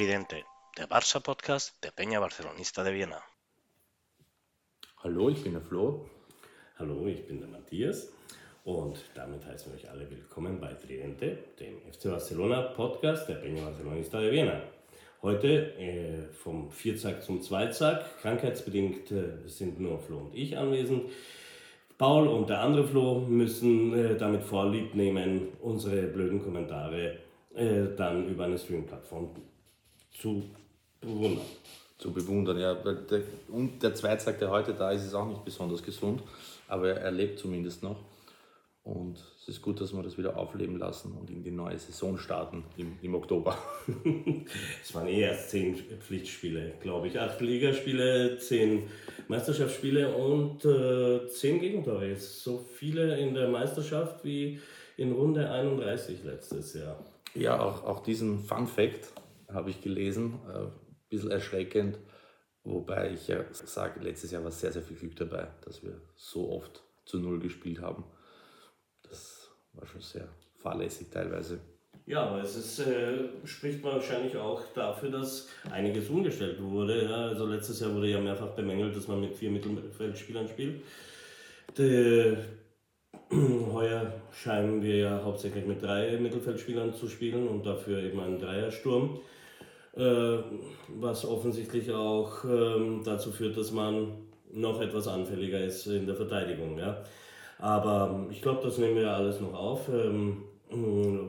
Tridente, der Barça-Podcast der Peña Barcelonista de Viena. Hallo, ich bin der Flo. Hallo, ich bin der Matthias und damit heißen wir euch alle willkommen bei Tridente, dem FC Barcelona Podcast der Peña Barcelonista de Viena. Heute äh, vom Vierzack zum Zweizack. Krankheitsbedingt äh, sind nur Flo und ich anwesend. Paul und der andere Flo müssen äh, damit vorlieb nehmen, unsere blöden Kommentare äh, dann über eine Streaming-Plattform zu bewundern. Zu bewundern, ja. Der, und der Zweizack, der heute da ist, ist auch nicht besonders gesund, aber er lebt zumindest noch. Und es ist gut, dass wir das wieder aufleben lassen und in die neue Saison starten im, im Oktober. es waren eh erst zehn Pflichtspiele, glaube ich. Acht Ligaspiele, zehn Meisterschaftsspiele und äh, zehn Gegentore. So viele in der Meisterschaft wie in Runde 31 letztes Jahr. Ja, auch, auch diesen Fun Fact habe ich gelesen. Ein äh, bisschen erschreckend. Wobei ich ja sage, letztes Jahr war sehr, sehr viel Glück dabei, dass wir so oft zu Null gespielt haben. Das war schon sehr fahrlässig teilweise. Ja, aber es ist, äh, spricht wahrscheinlich auch dafür, dass einiges umgestellt wurde. Ja? Also letztes Jahr wurde ja mehrfach bemängelt, dass man mit vier Mittelfeldspielern spielt. Die, heuer scheinen wir ja hauptsächlich mit drei Mittelfeldspielern zu spielen und dafür eben einen Dreiersturm. Äh, was offensichtlich auch ähm, dazu führt, dass man noch etwas anfälliger ist in der Verteidigung. Ja? Aber ich glaube, das nehmen wir alles noch auf. Ähm,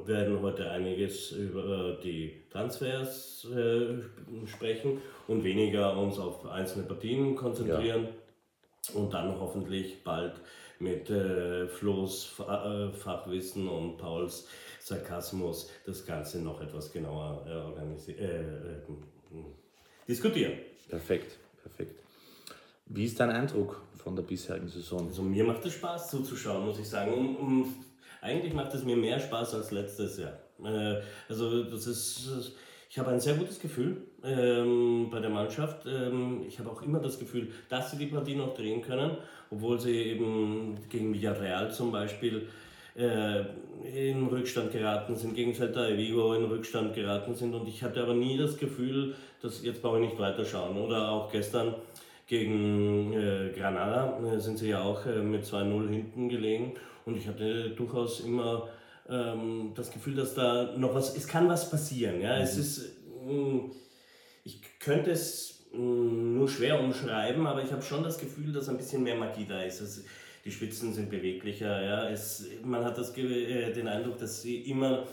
werden heute einiges über die Transfers äh, sprechen und weniger uns auf einzelne Partien konzentrieren ja. und dann hoffentlich bald mit äh, Flo's äh, Fachwissen und Pauls Sarkasmus das Ganze noch etwas genauer äh, äh, diskutieren. Perfekt, perfekt. Wie ist dein Eindruck von der bisherigen Saison? Also mir macht es Spaß zuzuschauen, muss ich sagen. Um, um, eigentlich macht es mir mehr Spaß als letztes Jahr. Äh, also das ist, ich habe ein sehr gutes Gefühl ähm, bei der Mannschaft. Ähm, ich habe auch immer das Gefühl, dass sie die Partie noch drehen können, obwohl sie eben gegen Villarreal zum Beispiel äh, in Rückstand geraten sind, gegen Celta Vigo in Rückstand geraten sind. Und ich hatte aber nie das Gefühl, dass jetzt brauche ich nicht weiterschauen. Oder auch gestern gegen äh, Granada äh, sind sie ja auch äh, mit 2-0 hinten gelegen und ich hatte durchaus immer ähm, das Gefühl, dass da noch was, es kann was passieren. Ja? Mhm. Es ist, mm, ich könnte es mm, nur schwer umschreiben, aber ich habe schon das Gefühl, dass ein bisschen mehr Magie da ist. Es, die Spitzen sind beweglicher. Ja? Es, man hat das, äh, den Eindruck, dass sie immer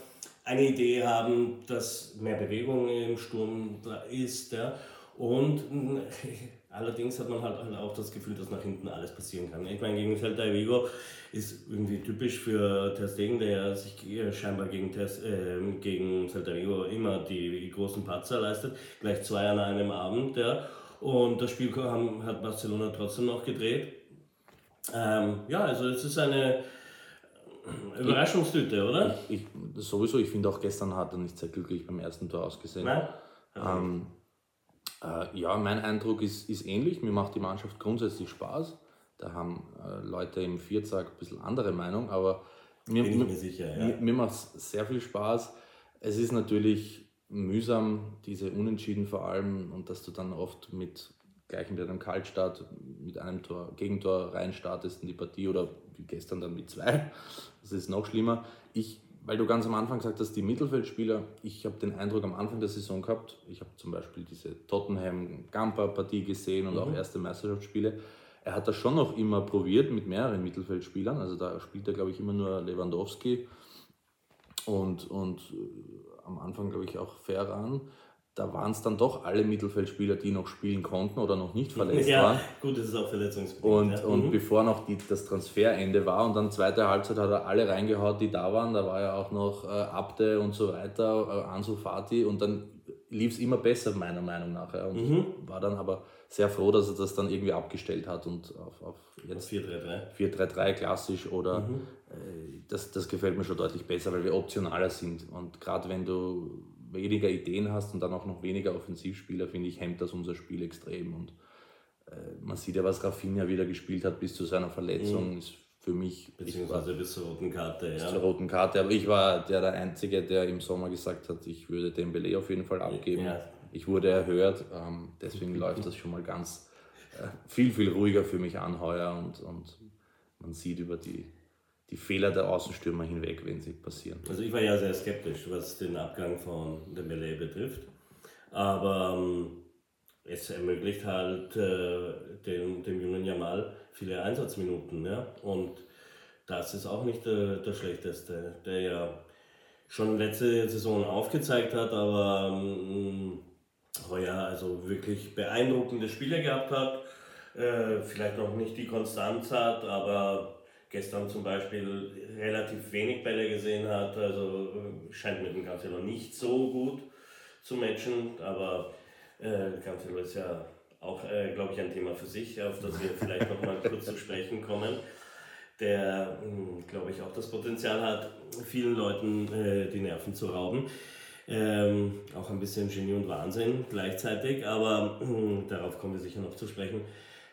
eine Idee haben, dass mehr Bewegung im Sturm da ist. Ja? Und Allerdings hat man halt, halt auch das Gefühl, dass nach hinten alles passieren kann. Ich meine, gegen Celta Vigo ist irgendwie typisch für Ter Stegen, der sich scheinbar gegen, Ters, äh, gegen Celta Vigo immer die, die, großen Patzer leistet. Gleich zwei an einem Abend. Ja. Und das Spiel haben, hat Barcelona trotzdem noch gedreht. Ähm, ja, also es ist eine Überraschungstüte, oder? Ich, ich, sowieso, ich finde auch gestern hat er nicht sehr glücklich beim ersten Tor ausgesehen. Nein? Ähm, äh, ja, mein Eindruck ist, ist ähnlich. Mir macht die Mannschaft grundsätzlich Spaß. Da haben äh, Leute im Vierzack ein bisschen andere Meinung, aber mir, Bin ich mir, sicher, ja. mir, mir macht es sehr viel Spaß. Es ist natürlich mühsam, diese Unentschieden vor allem, und dass du dann oft mit gleich mit einem Kaltstart, mit einem Tor, Gegentor reinstartest in die Partie oder wie gestern dann mit zwei. Das ist noch schlimmer. Ich weil du ganz am Anfang gesagt hast, die Mittelfeldspieler, ich habe den Eindruck am Anfang der Saison gehabt, ich habe zum Beispiel diese Tottenham-Gampa-Partie gesehen und mhm. auch erste Meisterschaftsspiele. Er hat das schon noch immer probiert mit mehreren Mittelfeldspielern. Also da spielt er, glaube ich, immer nur Lewandowski und, und äh, am Anfang, glaube ich, auch Ferran da waren es dann doch alle Mittelfeldspieler, die noch spielen konnten oder noch nicht verletzt ja, waren. Gut, das ist auch verletzungsbedingt. Und, ja. und mhm. bevor noch die, das Transferende war und dann zweite Halbzeit hat er alle reingehaut, die da waren. Da war ja auch noch äh, Abde und so weiter, äh, Ansu Fati und dann lief es immer besser, meiner Meinung nach. Ja. Und mhm. war dann aber sehr froh, dass er das dann irgendwie abgestellt hat und auf, auf jetzt 4-3-3. 4-3-3 klassisch oder mhm. äh, das, das gefällt mir schon deutlich besser, weil wir optionaler sind. Und gerade wenn du weniger Ideen hast und dann auch noch weniger Offensivspieler, finde ich, hemmt das unser Spiel extrem. Und äh, man sieht ja, was Rafinha wieder gespielt hat bis zu seiner Verletzung. Mhm. Ist für mich. Beziehungsweise bis zur roten Karte, bis ja. zur roten Karte. Aber ich war der, der Einzige, der im Sommer gesagt hat, ich würde den Belay auf jeden Fall abgeben. Ja. Ich wurde erhört, ähm, deswegen läuft das schon mal ganz äh, viel, viel ruhiger für mich an heuer und, und man sieht über die, die Fehler der Außenstürmer hinweg, wenn sie passieren. Also ich war ja sehr skeptisch, was den Abgang von Dembele betrifft. Aber ähm, es ermöglicht halt äh, dem, dem jungen Jamal viele Einsatzminuten. Ja? Und das ist auch nicht der, der schlechteste, der ja schon letzte Saison aufgezeigt hat, aber ähm, heuer also wirklich beeindruckende Spiele gehabt hat. Äh, vielleicht noch nicht die Konstanz hat, aber gestern zum Beispiel relativ wenig Bälle gesehen hat. Also äh, scheint mit dem Cancelo nicht so gut zu matchen, aber äh, Cancelo ist ja auch, äh, glaube ich, ein Thema für sich, auf das wir vielleicht noch mal kurz zu sprechen kommen, der, hm, glaube ich, auch das Potenzial hat, vielen Leuten äh, die Nerven zu rauben. Ähm, auch ein bisschen Genie und Wahnsinn gleichzeitig, aber äh, darauf kommen wir sicher noch zu sprechen.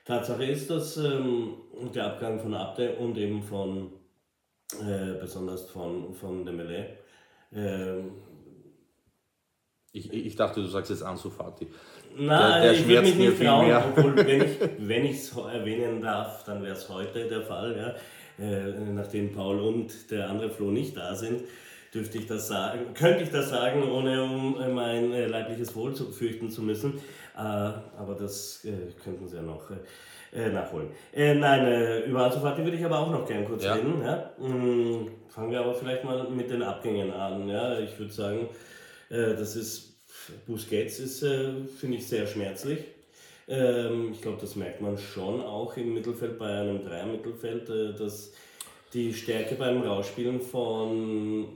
Tatsache ist, dass ähm, der Abgang von Abde und eben von, äh, besonders von, von Dembele, äh, ich, ich dachte, du sagst jetzt Ansu Fati. Nein, der, der ich würde mich nicht trauen, obwohl, wenn ich es erwähnen darf, dann wäre es heute der Fall. Ja. Äh, nachdem Paul und der andere Flo nicht da sind, dürfte ich das sagen, könnte ich das sagen, ohne um äh, mein äh, leibliches Wohl zu fürchten zu müssen. Äh, aber das äh, könnten sie ja noch äh, nachholen. nein, über Ansu Fati würde ich aber auch noch gern kurz ja. reden. Ja. Hm, fangen wir aber vielleicht mal mit den Abgängen an. Ja. Ich würde sagen, das ist Busquets ist, finde ich, sehr schmerzlich. Ähm, ich glaube, das merkt man schon auch im Mittelfeld, bei einem Dreier-Mittelfeld, dass die Stärke beim Rausspielen von,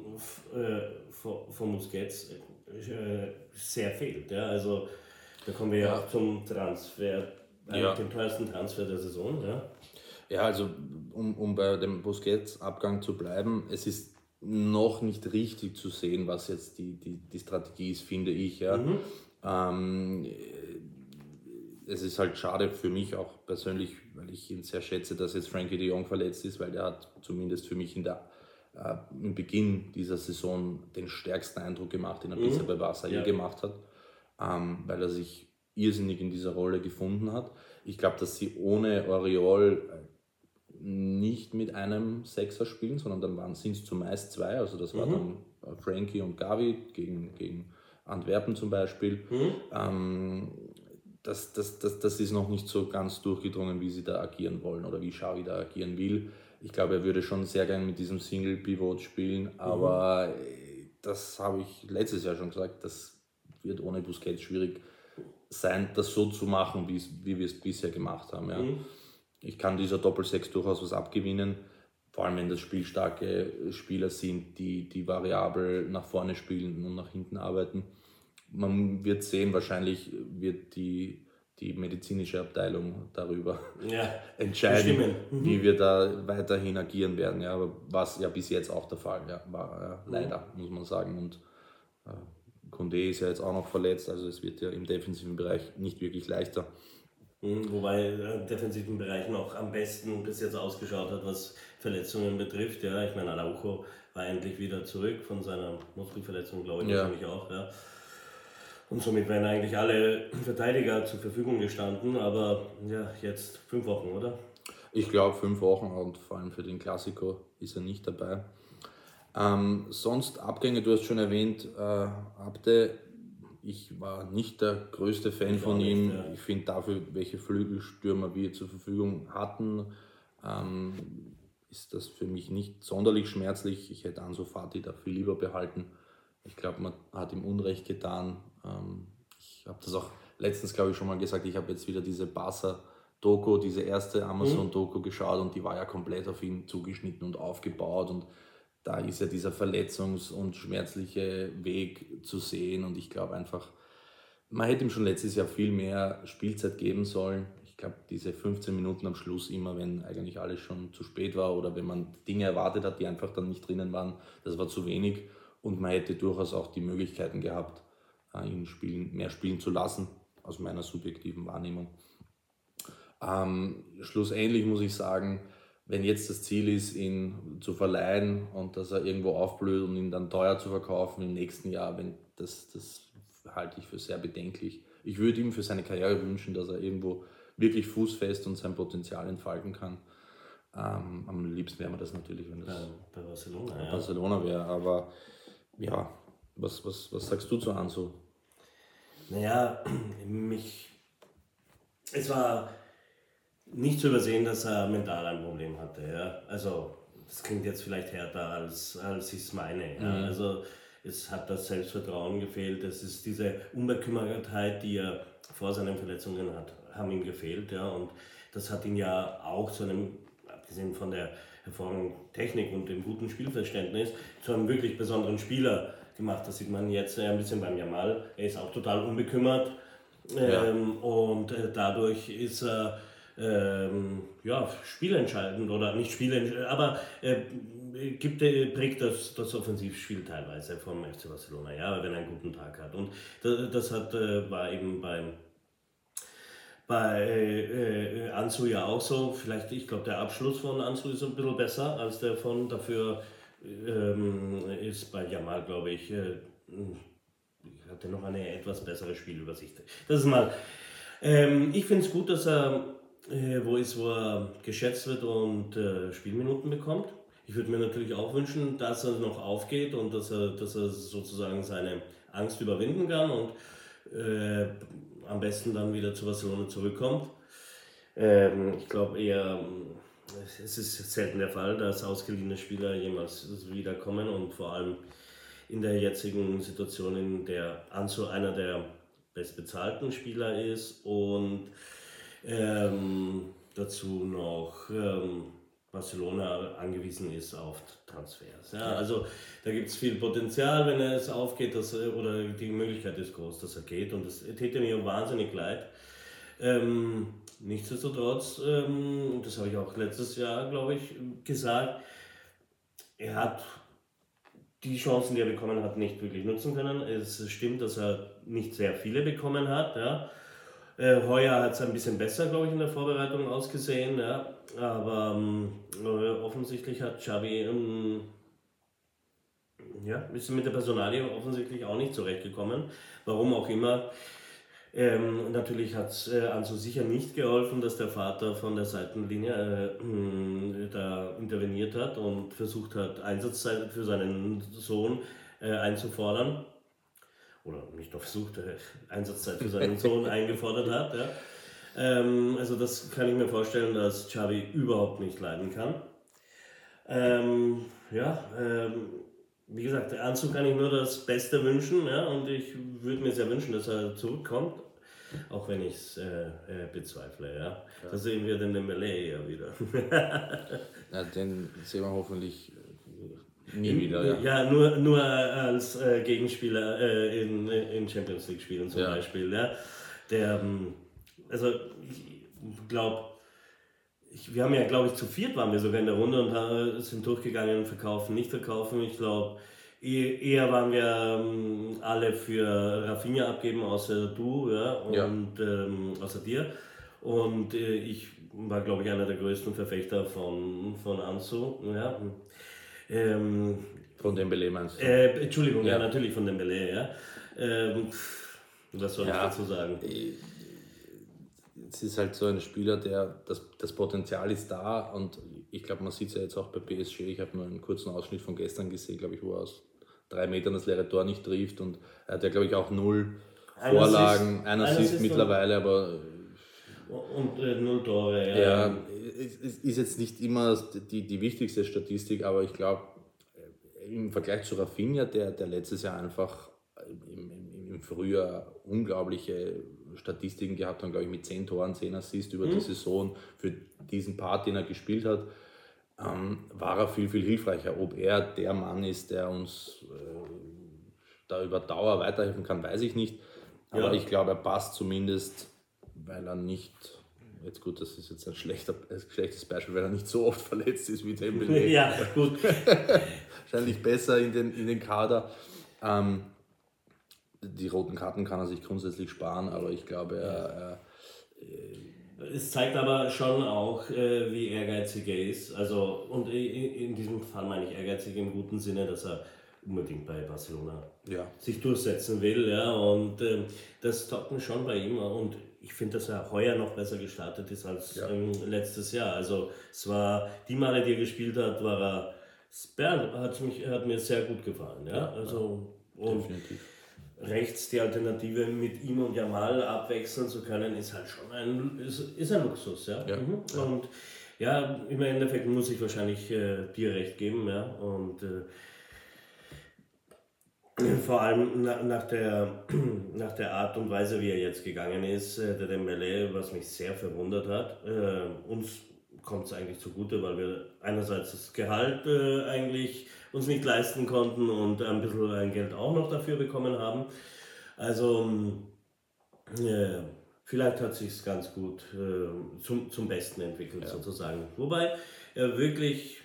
von, von Busquets sehr fehlt. Ja? Also da kommen wir ja auch zum Transfer, ja. dem teuersten Transfer der Saison. Ja, ja also um, um bei dem Busquets-Abgang zu bleiben, es ist noch nicht richtig zu sehen, was jetzt die, die, die Strategie ist, finde ich. Ja. Mhm. Ähm, es ist halt schade für mich auch persönlich, weil ich ihn sehr schätze, dass jetzt Frankie de Jong verletzt ist, weil der hat zumindest für mich in der, äh, im Beginn dieser Saison den stärksten Eindruck gemacht, den er mhm. bisher bei Barca ja. gemacht hat, ähm, weil er sich irrsinnig in dieser Rolle gefunden hat. Ich glaube, dass sie ohne Oriol nicht mit einem Sechser spielen, sondern dann sind es zumeist zwei. Also das war mhm. dann äh, Frankie und Gavi gegen, gegen Antwerpen zum Beispiel. Mhm. Ähm, das, das, das, das ist noch nicht so ganz durchgedrungen, wie sie da agieren wollen oder wie Xavi da agieren will. Ich glaube, er würde schon sehr gerne mit diesem Single-Pivot spielen, mhm. aber mhm. das habe ich letztes Jahr schon gesagt, das wird ohne Busquets schwierig sein, das so zu machen, wie wir es bisher gemacht haben. Ja. Mhm ich kann dieser Doppelsechs durchaus was abgewinnen, vor allem wenn das spielstarke Spieler sind, die, die variabel nach vorne spielen und nach hinten arbeiten. Man wird sehen, wahrscheinlich wird die, die medizinische Abteilung darüber ja, entscheiden, mhm. wie wir da weiterhin agieren werden. Ja, aber was ja bis jetzt auch der Fall ja, war, äh, leider, mhm. muss man sagen. Und äh, Condé ist ja jetzt auch noch verletzt, also es wird ja im defensiven Bereich nicht wirklich leichter. Mhm, wobei im defensiven Bereich noch am besten bis jetzt ausgeschaut hat, was Verletzungen betrifft. Ja, ich meine, Araujo war endlich wieder zurück von seiner Muskelverletzung, glaube ich, ja. natürlich auch. Ja. Und somit wären eigentlich alle Verteidiger zur Verfügung gestanden, aber ja, jetzt fünf Wochen, oder? Ich glaube fünf Wochen und vor allem für den Klassiker ist er nicht dabei. Ähm, sonst Abgänge, du hast schon erwähnt, äh, Abde ich war nicht der größte Fan ich von ihm. Nicht, ja. Ich finde dafür, welche Flügelstürmer wir zur Verfügung hatten, ähm, ist das für mich nicht sonderlich schmerzlich. Ich hätte Anso Fati da viel lieber behalten. Ich glaube, man hat ihm Unrecht getan. Ähm, ich habe das auch letztens, glaube ich, schon mal gesagt. Ich habe jetzt wieder diese Barca-Doku, diese erste Amazon-Doku geschaut und die war ja komplett auf ihn zugeschnitten und aufgebaut und da ist ja dieser verletzungs- und schmerzliche Weg zu sehen und ich glaube einfach, man hätte ihm schon letztes Jahr viel mehr Spielzeit geben sollen. Ich glaube, diese 15 Minuten am Schluss, immer wenn eigentlich alles schon zu spät war oder wenn man Dinge erwartet hat, die einfach dann nicht drinnen waren, das war zu wenig und man hätte durchaus auch die Möglichkeiten gehabt, äh, ihn spielen, mehr spielen zu lassen, aus meiner subjektiven Wahrnehmung. Ähm, schlussendlich muss ich sagen, wenn jetzt das Ziel ist, ihn zu verleihen und dass er irgendwo aufblüht und ihn dann teuer zu verkaufen im nächsten Jahr, wenn das, das halte ich für sehr bedenklich. Ich würde ihm für seine Karriere wünschen, dass er irgendwo wirklich fußfest und sein Potenzial entfalten kann. Ähm, am liebsten wäre mir das natürlich, wenn das bei, bei Barcelona, bei Barcelona wäre. Aber ja, was, was, was sagst du zu Ansu? Naja, mich. Es war nicht zu übersehen, dass er mental ein Problem hatte. Ja? Also, das klingt jetzt vielleicht härter, als, als ich es meine. Ja? Mhm. Also, es hat das Selbstvertrauen gefehlt, es ist diese Unbekümmertheit, die er vor seinen Verletzungen hat, haben ihm gefehlt. Ja? Und das hat ihn ja auch zu einem, abgesehen von der hervorragenden Technik und dem guten Spielverständnis, zu einem wirklich besonderen Spieler gemacht. Das sieht man jetzt ein bisschen beim Jamal. Er ist auch total unbekümmert. Ja. Ähm, und äh, dadurch ist er ähm, ja, spielentscheidend oder nicht spielentscheidend, aber äh, gibt, äh, prägt das, das Offensivspiel teilweise vom FC Barcelona, ja, wenn er einen guten Tag hat. Und das, das hat, äh, war eben beim bei äh, Ansu ja auch so. Vielleicht, ich glaube, der Abschluss von Ansu ist ein bisschen besser als der von. Dafür ähm, ist bei Jamal, glaube ich, äh, hatte noch eine etwas bessere Spielübersicht. Das ist mal. Ähm, ich finde es gut, dass er äh, wo ist, wo er geschätzt wird und äh, Spielminuten bekommt. Ich würde mir natürlich auch wünschen, dass er noch aufgeht und dass er, dass er sozusagen seine Angst überwinden kann und äh, am besten dann wieder zu Barcelona zurückkommt. Ähm, ich glaube eher, es ist selten der Fall, dass ausgeliehene Spieler jemals wiederkommen und vor allem in der jetzigen Situation, in der Anso einer der bestbezahlten Spieler ist und ähm, dazu noch ähm, Barcelona angewiesen ist auf Transfers. Ja, also da gibt es viel Potenzial, wenn es aufgeht, dass, oder die Möglichkeit ist groß, dass er geht und das täte mir wahnsinnig leid. Ähm, nichtsdestotrotz, ähm, das habe ich auch letztes Jahr, glaube ich, gesagt, er hat die Chancen, die er bekommen hat, nicht wirklich nutzen können. Es stimmt, dass er nicht sehr viele bekommen hat. Ja. Äh, heuer hat es ein bisschen besser, glaube ich, in der Vorbereitung ausgesehen. Ja. Aber ähm, äh, offensichtlich hat Xavi ähm, ja, ist mit der Personalie offensichtlich auch nicht zurechtgekommen. Warum auch immer. Ähm, natürlich hat es äh, Anso sicher nicht geholfen, dass der Vater von der Seitenlinie äh, da interveniert hat und versucht hat, Einsatzzeit für seinen Sohn äh, einzufordern oder nicht nur versucht, äh, Einsatzzeit für seinen Sohn eingefordert hat. Ja. Ähm, also das kann ich mir vorstellen, dass Xavi überhaupt nicht leiden kann. Ähm, ja, ähm, wie gesagt, Anzug kann ich nur das Beste wünschen ja, und ich würde mir sehr wünschen, dass er zurückkommt, auch wenn ich es äh, äh, bezweifle. Ja. ja. Da sehen wir den Dembele ja wieder. ja, den sehen wir hoffentlich Nie wieder, ja. Ja, nur, nur als äh, Gegenspieler äh, in, in Champions League Spielen zum ja. Beispiel. Ja. Der, ähm, also ich glaube, wir haben ja, glaube ich, zu viert waren wir sogar in der Runde und äh, sind durchgegangen, verkaufen, nicht verkaufen. Ich glaube, eher waren wir ähm, alle für Rafinha abgeben, außer du ja, und. Ähm, außer dir. Und äh, ich war, glaube ich, einer der größten Verfechter von, von Ansu. Ja. Ähm, von Dembele meinst du? Äh, Entschuldigung, ja. ja. natürlich von Dembele, ja. Ähm, was soll ja, ich dazu sagen? Äh, es ist halt so ein Spieler, der das, das Potenzial ist da und ich glaube, man sieht es ja jetzt auch bei PSG. Ich habe nur einen kurzen Ausschnitt von gestern gesehen, glaube ich, wo er aus drei Metern das leere Tor nicht trifft und er hat ja, glaube ich, auch null ein Vorlagen, einer Assist mittlerweile, aber und äh, null Tore, ja. Ja, es ist jetzt nicht immer die, die wichtigste Statistik, aber ich glaube, äh, im Vergleich zu Rafinha, der, der letztes Jahr einfach im, im, im Frühjahr unglaubliche Statistiken gehabt hat, glaube ich, mit 10 Toren, 10 Assists über mhm. die Saison für diesen Part, den er gespielt hat, ähm, war er viel, viel hilfreicher. Ob er der Mann ist, der uns äh, da über Dauer weiterhelfen kann, weiß ich nicht. Aber ja. ich glaube, er passt zumindest weil er nicht, jetzt gut, das ist jetzt ein, schlechter, ein schlechtes Beispiel, weil er nicht so oft verletzt ist wie Dembele. ja, gut. Wahrscheinlich besser in den, in den Kader. Ähm, die roten Karten kann er sich grundsätzlich sparen, aber ich glaube, er, er, es zeigt aber schon auch, äh, wie ehrgeizig er ist. Also, und in diesem Fall meine ich ehrgeizig im guten Sinne, dass er unbedingt bei Barcelona ja. sich durchsetzen will. Ja, und äh, das taugt mir schon bei ihm. Und ich finde, dass er heuer noch besser gestartet ist als ja. letztes Jahr. Also es war die Male, die er gespielt hat, war er Bern hat, mich, hat mir sehr gut gefallen. Ja? Also, und Definitiv. rechts die Alternative mit ihm und Jamal abwechseln zu können, ist halt schon ein, ist, ist ein Luxus. Ja? ja. Mhm. Und ja, im Endeffekt muss ich wahrscheinlich äh, dir recht geben. Ja? Und äh, vor allem nach der, nach der Art und Weise, wie er jetzt gegangen ist, äh, der Dembele, was mich sehr verwundert hat. Äh, uns kommt es eigentlich zugute, weil wir einerseits das Gehalt äh, eigentlich uns nicht leisten konnten und ein bisschen Geld auch noch dafür bekommen haben. Also äh, vielleicht hat sich ganz gut äh, zum, zum Besten entwickelt ja. sozusagen. Wobei er wirklich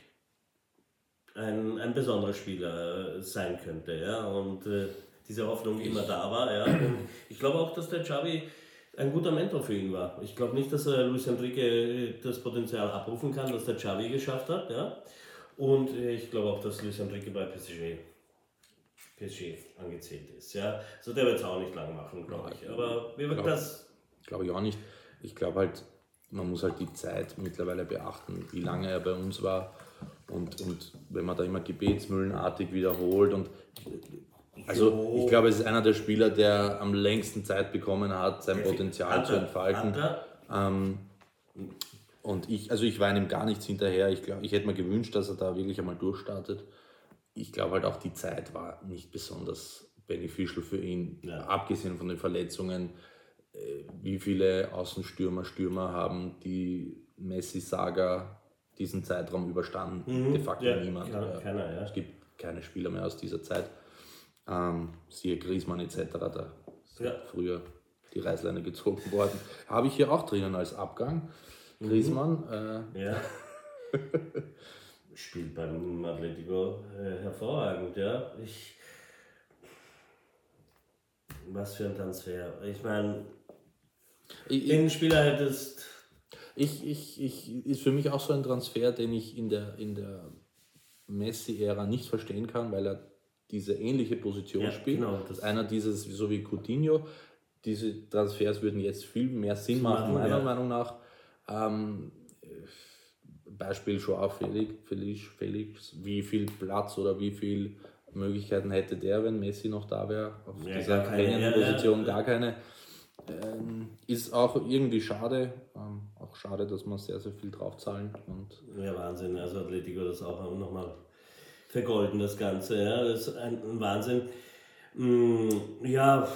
ein, ein besonderer Spieler äh, sein könnte. Ja? Und äh, diese Hoffnung immer da war. Ja? Und ich glaube auch, dass der Xavi ein guter Mentor für ihn war. Ich glaube nicht, dass er Luis Enrique äh, das Potenzial abrufen kann, das der Xavi geschafft hat. Ja? Und ich glaube auch, dass Luis Enrique bei PSG, PSG angezählt ist. Ja? Also der wird es auch nicht lang machen, glaube ich. Aber wie wird das? Glaube ich auch nicht. Ich glaube halt, man muss halt die Zeit mittlerweile beachten, wie lange er bei uns war. Und, und wenn man da immer gebetsmühlenartig wiederholt und also ich glaube, es ist einer der Spieler, der am längsten Zeit bekommen hat, sein Potenzial zu entfalten. Ähm, und ich, also ich weine ihm gar nichts hinterher. Ich glaube, ich hätte mir gewünscht, dass er da wirklich einmal durchstartet. Ich glaube halt auch, die Zeit war nicht besonders beneficial für ihn. Ja. Abgesehen von den Verletzungen, äh, wie viele Außenstürmer, Stürmer haben die Messi-Saga diesen Zeitraum überstanden? Mhm. De facto ja, niemand. Keiner, keiner, ja. Es gibt keine Spieler mehr aus dieser Zeit. Ähm, siehe Griesmann etc. Da ist ja. früher die Reißleine gezogen worden. Habe ich hier auch drinnen als Abgang. Mhm. Griesmann. Äh, ja. Spielt beim Atletico äh, hervorragend, ja. Ich, was für ein Transfer. Ich meine, den Spieler hättest. Ich, ich, ich, ist für mich auch so ein Transfer, den ich in der, in der Messi-Ära nicht verstehen kann, weil er diese ähnliche Position ja, spielt. Genau, Einer dieses, so wie Coutinho, diese Transfers würden jetzt viel mehr Sinn machen, meiner ja. Meinung nach. Ähm, Beispiel Joao Felix, Felix, Felix, wie viel Platz oder wie viel Möglichkeiten hätte der, wenn Messi noch da wäre? Auf ja, dieser keine, Position ja, gar keine. Ähm, ist auch irgendwie schade. Ähm, auch schade, dass man sehr, sehr viel draufzahlen. Und ja, Wahnsinn. Also Atletico das auch nochmal vergolden, das Ganze. Ja, das ist ein, ein Wahnsinn. Mm, ja,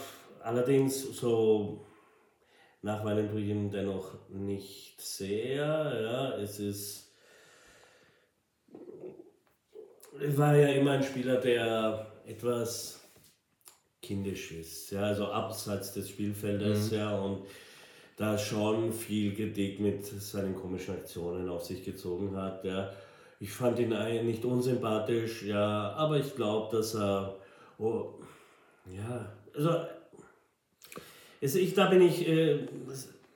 allerdings so nachweinen tue ich dennoch nicht sehr. Ja, es ist. War ja immer ein Spieler, der etwas kindisch ist, ja, also abseits des Spielfeldes, mhm. ja, und da schon viel Kritik mit seinen komischen Aktionen auf sich gezogen hat, ja. Ich fand ihn nicht unsympathisch, ja, aber ich glaube, dass er, oh, ja, also, also ich, da bin ich äh,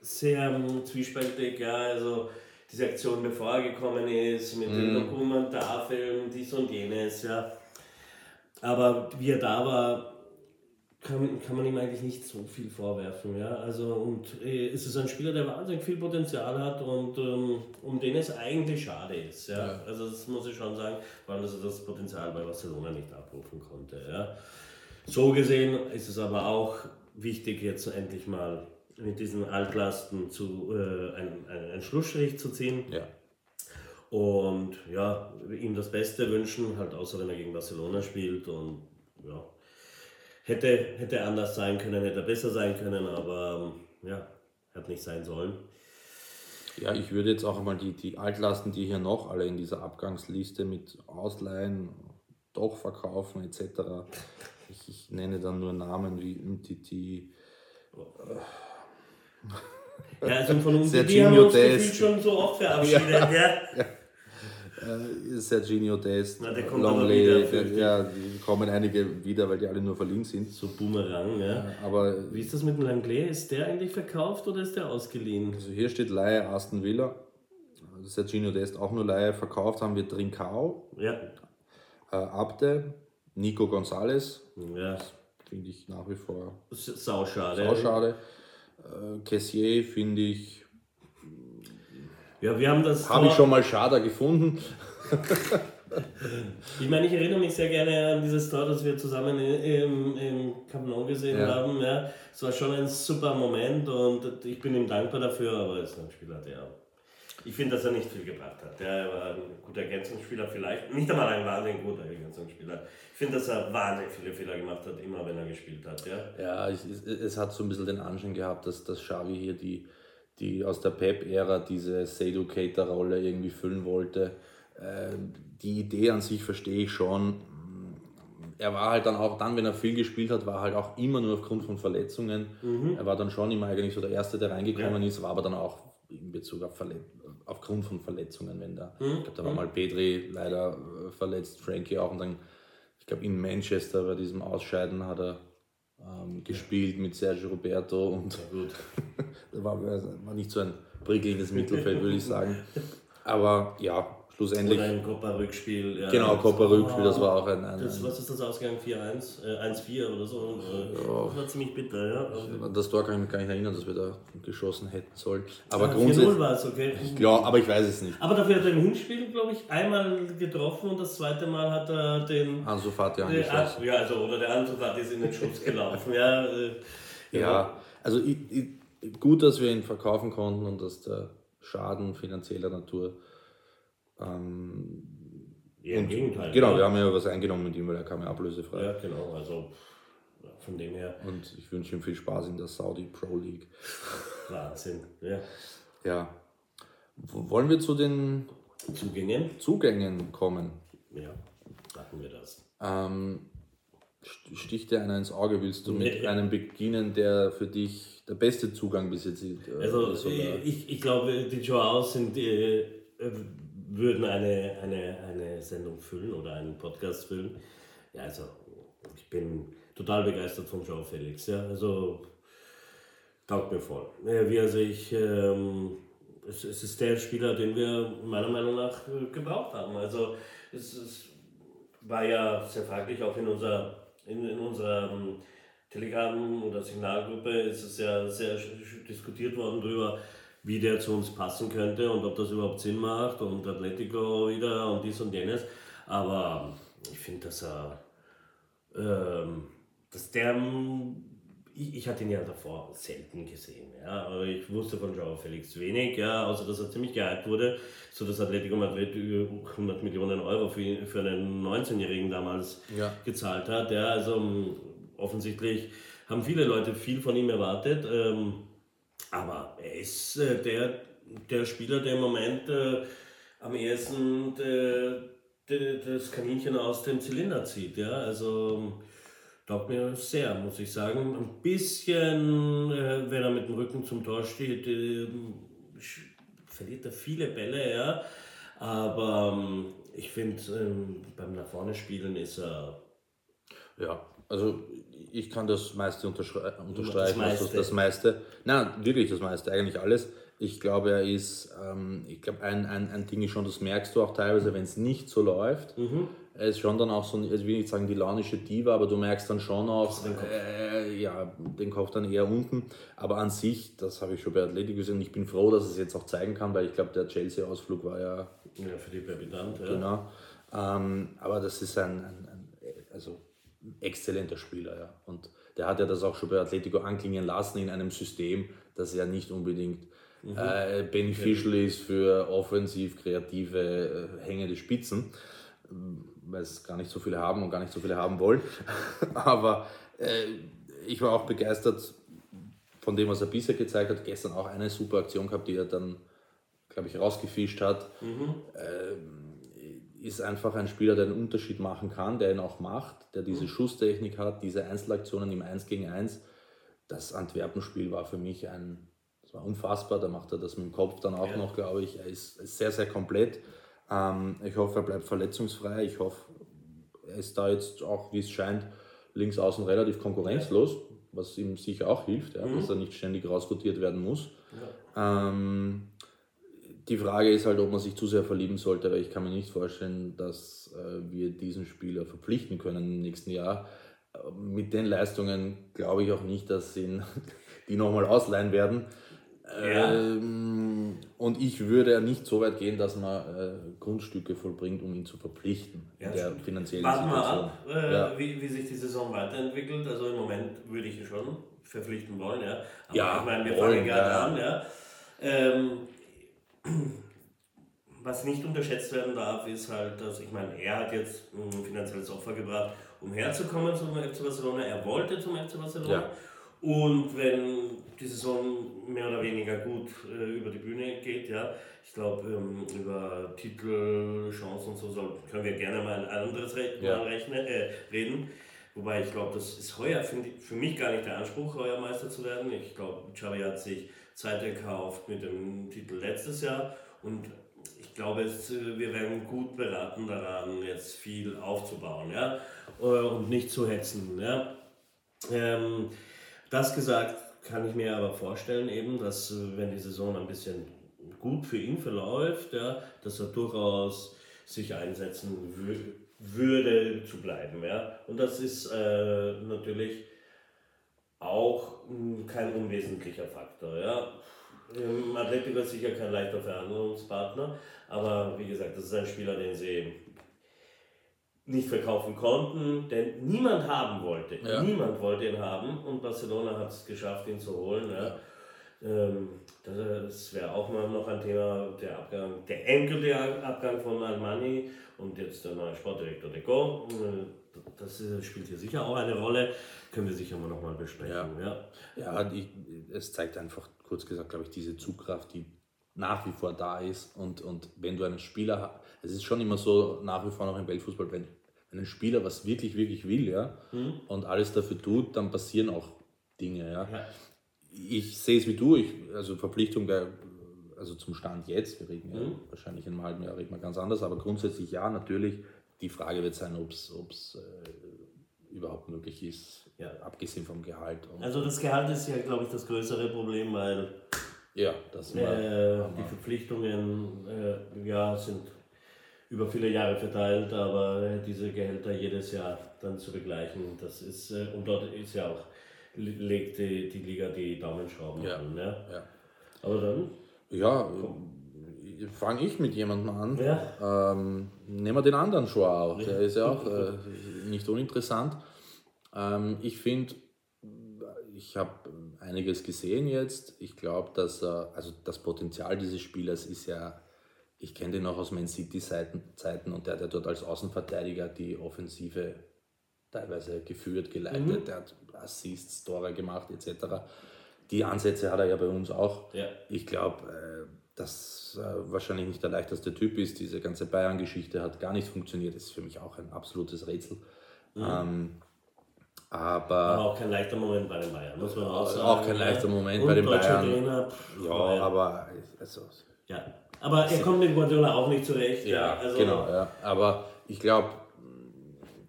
sehr ähm, zwiespältig, ja, also diese Aktion, bevor er gekommen ist, mit mm. dem mhm. Dokumentarfilm, dies und jenes, ja. Aber wie er da war, kann, kann man ihm eigentlich nicht so viel vorwerfen. Ja? Also, und äh, es ist ein Spieler, der wahnsinnig viel Potenzial hat und ähm, um den es eigentlich schade ist. Ja? ja? Also das muss ich schon sagen, vor allem, dass er das Potenzial bei Barcelona nicht abrufen konnte. Ja? So gesehen ist es aber auch wichtig, jetzt endlich mal mit diesen Altlasten zu, äh, einen, einen Schlussstrich zu ziehen. Ja. Und ja, ihm das Beste wünschen, halt außer wenn er gegen Barcelona spielt und ja, Hätte, hätte anders sein können, hätte besser sein können, aber ähm, ja, hat nicht sein sollen. Ja, ich würde jetzt auch mal die, die Altlasten, die hier noch alle in dieser Abgangsliste mit Ausleihen, doch verkaufen etc. Ich, ich nenne dann nur Namen wie MTT. Äh, ja, also von uns, die haben uns schon so oft verabschiedet. Ja, ja. Äh, Serginho Dest, Na, der kommt Longley, wieder, ja, kommen einige wieder, weil die alle nur verliehen sind. So Boomerang, ja. aber Wie ist das mit dem Langley? Ist der eigentlich verkauft oder ist der ausgeliehen? Also hier steht Laie Aston Villa. Serginho Dest auch nur Laie verkauft, haben wir Trincao, ja. äh, Abde, Nico Gonzalez. Ja. Finde ich nach wie vor sauschade. Sauschade. Äh, Cassier finde ich ja, wir haben das. Habe ich schon mal Schader gefunden. ich meine, ich erinnere mich sehr gerne an dieses Tor, das wir zusammen im, im Camp Nou gesehen ja. haben. Ja, es war schon ein super Moment und ich bin ihm dankbar dafür, aber er ist ein Spieler, der. Ich finde, dass er nicht viel gebracht hat. Er war ein guter Ergänzungsspieler, vielleicht. Nicht einmal ein wahnsinnig guter Ergänzungsspieler. Ich finde, dass er wahnsinnig viele Fehler gemacht hat, immer wenn er gespielt hat. Ja, ja es, es, es hat so ein bisschen den Anschein gehabt, dass, dass Xavi hier die die aus der Pep-Ära diese Seducator-Rolle irgendwie füllen wollte. Äh, die Idee an sich verstehe ich schon. Er war halt dann auch dann, wenn er viel gespielt hat, war halt auch immer nur aufgrund von Verletzungen. Mhm. Er war dann schon immer eigentlich so der Erste, der reingekommen ja. ist, war aber dann auch in Bezug auf Verlet aufgrund von Verletzungen, wenn da, mhm. ich glaube, da war mhm. mal Pedri leider äh, verletzt, Frankie auch und dann, ich glaube, in Manchester bei diesem Ausscheiden hat er ähm, gespielt mit Sergio Roberto und ja, war, war nicht so ein prickelndes Mittelfeld, würde ich sagen. Aber ja, schlussendlich. Oder ein Copa-Rückspiel. Ja, genau, Copa-Rückspiel, das war auch ein. ein, das, was ist das ausgegangen? 4-1, äh, 1-4 oder so? Äh, ja. Das war ziemlich bitter, ja. Das Tor kann ich mich gar nicht erinnern, dass wir da geschossen hätten sollen. Aber ja, grundsätzlich. war es, okay. Ja, aber ich weiß es nicht. Aber dafür hat er im Hinspiel, glaube ich, einmal getroffen und das zweite Mal hat er den. Ansu Fati angeschossen. Ja, also, oder der Ansu Fati ist in den Schutz gelaufen, ja. Äh, ja, also ich, ich, gut, dass wir ihn verkaufen konnten und dass der Schaden finanzieller Natur ähm, ja, Im Gegenteil. Genau, ja. wir haben ja was eingenommen mit ihm, weil er kam ja ablösefrei. Ja, genau, also von dem her. Und ich wünsche ihm viel Spaß in der Saudi Pro League. Wahnsinn, ja. Ja. Wollen wir zu den Zugängen, Zugängen kommen? Ja, machen wir das. Ähm, sticht dir einer ins Auge? Willst du mit einem beginnen, der für dich der beste Zugang bis jetzt ist? Also, ich, ich glaube, die Joaos sind äh, würden eine, eine, eine Sendung füllen oder einen Podcast füllen. Ja, also ich bin total begeistert von Joe Felix. Ja, also taugt mir voll. Wie er sich, ähm, es, es, ist der Spieler, den wir meiner Meinung nach äh, gebraucht haben. Also es, es war ja sehr fraglich auch in unserer, in, in unserer ähm, Telegram- oder Signalgruppe ist es ja sehr diskutiert worden darüber, wie der zu uns passen könnte und ob das überhaupt Sinn macht und Atletico wieder und dies und jenes. Aber ich finde, dass er, ähm, dass der, ich, ich hatte ihn ja davor selten gesehen, ja, aber ich wusste von Joao Felix wenig, ja, außer dass er ziemlich gehypt wurde, so dass Atletico Madrid 100 Millionen Euro für, für einen 19-Jährigen damals ja. gezahlt hat, ja, also offensichtlich haben viele Leute viel von ihm erwartet, ähm, aber er ist äh, der, der Spieler, der im Moment äh, am ehesten de, das Kaninchen aus dem Zylinder zieht. Ja? Also taugt mir sehr, muss ich sagen. Ein bisschen, äh, wenn er mit dem Rücken zum Tor steht, äh, verliert er viele Bälle, ja. Aber ähm, ich finde, ähm, beim nach vorne spielen ist er. Ja, also ich kann das meiste unterstreichen, das meiste. Also das meiste. Nein, wirklich das meiste, eigentlich alles. Ich glaube, er ist, ähm, ich glaube, ein, ein, ein Ding ist schon, das merkst du auch teilweise, wenn es nicht so läuft. Mhm. Er ist schon dann auch so, ich will nicht sagen die launische Diva, aber du merkst dann schon auch, den äh, ja, den Kopf dann eher unten. Aber an sich, das habe ich schon bei Athletic gesehen, ich bin froh, dass es jetzt auch zeigen kann, weil ich glaube, der Chelsea-Ausflug war ja. Ja, für die Babytant, ja. Genau. Ähm, aber das ist ein, ein, ein also exzellenter Spieler. Ja. Und der hat ja das auch schon bei Atletico anklingen lassen in einem System, das ja nicht unbedingt mhm. äh, beneficial ist für offensiv kreative, äh, hängende Spitzen, weil es gar nicht so viele haben und gar nicht so viele haben wollen. Aber äh, ich war auch begeistert von dem, was er bisher gezeigt hat. Gestern auch eine super Aktion gehabt, die er dann, glaube ich, rausgefischt hat. Mhm. Ähm, ist einfach ein Spieler, der einen Unterschied machen kann, der ihn auch macht, der diese mhm. Schusstechnik hat, diese Einzelaktionen im 1 gegen 1. Das Antwerpen-Spiel war für mich ein, das war unfassbar, da macht er das mit dem Kopf dann auch ja. noch, glaube ich. Er ist sehr, sehr komplett. Ähm, ich hoffe, er bleibt verletzungsfrei. Ich hoffe, er ist da jetzt auch, wie es scheint, links außen relativ konkurrenzlos, was ihm sicher auch hilft, ja, mhm. dass er nicht ständig rausrotiert werden muss. Ja. Ähm, die Frage ist halt, ob man sich zu sehr verlieben sollte, weil ich kann mir nicht vorstellen, dass äh, wir diesen Spieler verpflichten können im nächsten Jahr. Mit den Leistungen glaube ich auch nicht, dass sie ihn die nochmal ausleihen werden. Ja. Ähm, und ich würde nicht so weit gehen, dass man äh, Grundstücke vollbringt, um ihn zu verpflichten. Ja, in der finanziellen Warten wir ab, äh, ja. wie, wie sich die Saison weiterentwickelt. Also im Moment würde ich ihn schon verpflichten wollen. Ja, Aber ja, ich meine, wir wollen, fangen gerade an. Ja. Ähm, was nicht unterschätzt werden darf, ist halt, dass ich meine, er hat jetzt ein finanzielles Opfer gebracht, um herzukommen zum FC Barcelona. Er wollte zum FC Barcelona. Ja. Und wenn die Saison mehr oder weniger gut äh, über die Bühne geht, ja, ich glaube, ähm, über Titel, Chancen und so soll, können wir gerne mal ein anderes Re ja. mal rechnen, äh, reden. Wobei ich glaube, das ist heuer für, für mich gar nicht der Anspruch, heuer Meister zu werden. Ich glaube, Xavi hat sich Zeit gekauft mit dem Titel letztes Jahr und ich glaube, es, äh, wir werden gut beraten daran, jetzt viel aufzubauen ja? Äh, und nicht zu hetzen. Ja? Ähm, das gesagt, kann ich mir aber vorstellen, eben, dass äh, wenn die Saison ein bisschen gut für ihn verläuft, ja, dass er durchaus sich einsetzen würde zu bleiben. Ja. Und das ist äh, natürlich auch hm, kein unwesentlicher Faktor. Ja. Atletico ist sicher kein leichter Verhandlungspartner, aber wie gesagt, das ist ein Spieler, den sie nicht verkaufen konnten, denn niemand haben wollte. Ja. Niemand wollte ihn haben und Barcelona hat es geschafft, ihn zu holen. Ja. ja. Ähm, das wäre auch mal noch ein Thema, der Abgang, der endgültige Abgang von Almani und jetzt der neue Sportdirektor Deco. Äh, das spielt hier sicher auch eine Rolle, können wir sicher mal nochmal besprechen. Ja, ja. ja ich, es zeigt einfach, kurz gesagt, glaube ich, diese Zugkraft, die nach wie vor da ist. Und, und wenn du einen Spieler hast, es ist schon immer so nach wie vor noch im Weltfußball, wenn, wenn ein Spieler was wirklich, wirklich will, ja, mhm. und alles dafür tut, dann passieren auch Dinge, ja. ja. Ich sehe es wie du, ich, also Verpflichtung also zum Stand jetzt, wir reden mhm. ja wahrscheinlich in einem halben Jahr reden wir ganz anders, aber grundsätzlich ja, natürlich. Die Frage wird sein, ob es äh, überhaupt möglich ist, ja. abgesehen vom Gehalt. also das Gehalt ist ja, glaube ich, das größere Problem, weil ja, das war, äh, die Verpflichtungen äh, ja, sind über viele Jahre verteilt, aber diese Gehälter jedes Jahr dann zu begleichen, das ist, äh, und dort ist ja auch, legt die, die Liga die Daumenschrauben ja. an. Ja? ja. Aber dann? Ja, fange ich mit jemandem an. Ja. Ähm, nehmen wir den anderen schon auch, der ist ja auch äh, nicht uninteressant. Ähm, ich finde, ich habe einiges gesehen jetzt. Ich glaube, dass also das Potenzial dieses Spielers ist ja, ich kenne den auch aus Man City-Zeiten und der hat ja dort als Außenverteidiger die Offensive teilweise geführt, geleitet, mhm. der hat Assists, Tore gemacht etc. Die Ansätze hat er ja bei uns auch. Ja. Ich glaube, äh, dass er wahrscheinlich nicht der leichteste Typ ist. Diese ganze Bayern-Geschichte hat gar nicht funktioniert. Das ist für mich auch ein absolutes Rätsel. Mhm. Ähm, aber, aber, auch kein leichter Moment bei den Bayern, muss man auch sagen. Auch kein leichter Moment Und bei den Bayern. Trainer, ja, Bayern. aber also, ja. Aber er kommt mit Guardiola auch nicht zurecht. Ja, also, genau. Ja. Aber ich glaube,